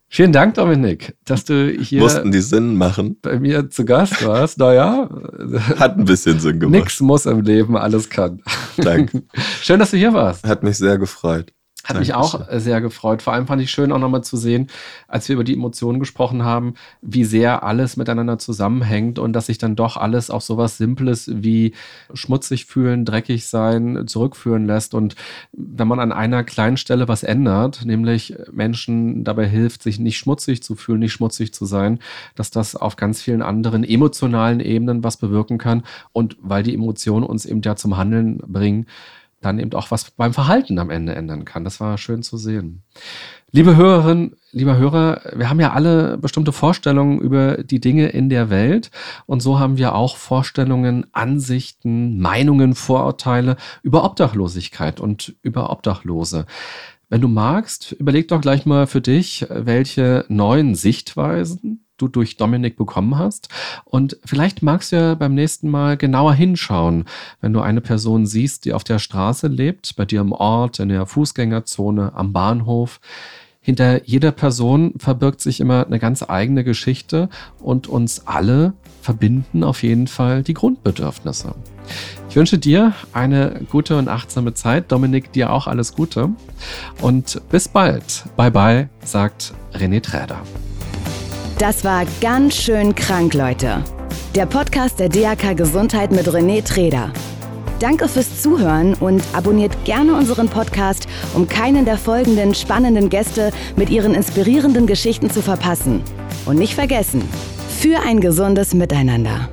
Vielen Dank, Dominik, dass du hier Mussten die Sinn machen. bei mir zu Gast warst. Naja, hat ein bisschen Sinn gemacht. Nichts muss im Leben, alles kann. Danke. Schön, dass du hier warst. Hat mich sehr gefreut. Hat mich auch sehr gefreut. Vor allem fand ich schön auch nochmal zu sehen, als wir über die Emotionen gesprochen haben, wie sehr alles miteinander zusammenhängt und dass sich dann doch alles auf sowas Simples wie schmutzig fühlen, dreckig sein zurückführen lässt. Und wenn man an einer kleinen Stelle was ändert, nämlich Menschen dabei hilft, sich nicht schmutzig zu fühlen, nicht schmutzig zu sein, dass das auf ganz vielen anderen emotionalen Ebenen was bewirken kann. Und weil die Emotionen uns eben ja zum Handeln bringen, dann eben auch was beim Verhalten am Ende ändern kann. Das war schön zu sehen. Liebe Hörerinnen, lieber Hörer, wir haben ja alle bestimmte Vorstellungen über die Dinge in der Welt und so haben wir auch Vorstellungen, Ansichten, Meinungen, Vorurteile über Obdachlosigkeit und über Obdachlose. Wenn du magst, überleg doch gleich mal für dich, welche neuen Sichtweisen du durch Dominik bekommen hast. Und vielleicht magst du ja beim nächsten Mal genauer hinschauen, wenn du eine Person siehst, die auf der Straße lebt, bei dir im Ort, in der Fußgängerzone, am Bahnhof. Hinter jeder Person verbirgt sich immer eine ganz eigene Geschichte und uns alle verbinden auf jeden Fall die Grundbedürfnisse. Ich wünsche dir eine gute und achtsame Zeit. Dominik, dir auch alles Gute. Und bis bald. Bye bye, sagt René Träder. Das war ganz schön krank, Leute. Der Podcast der DAK Gesundheit mit René Treder. Danke fürs Zuhören und abonniert gerne unseren Podcast, um keinen der folgenden spannenden Gäste mit ihren inspirierenden Geschichten zu verpassen. Und nicht vergessen, für ein gesundes Miteinander.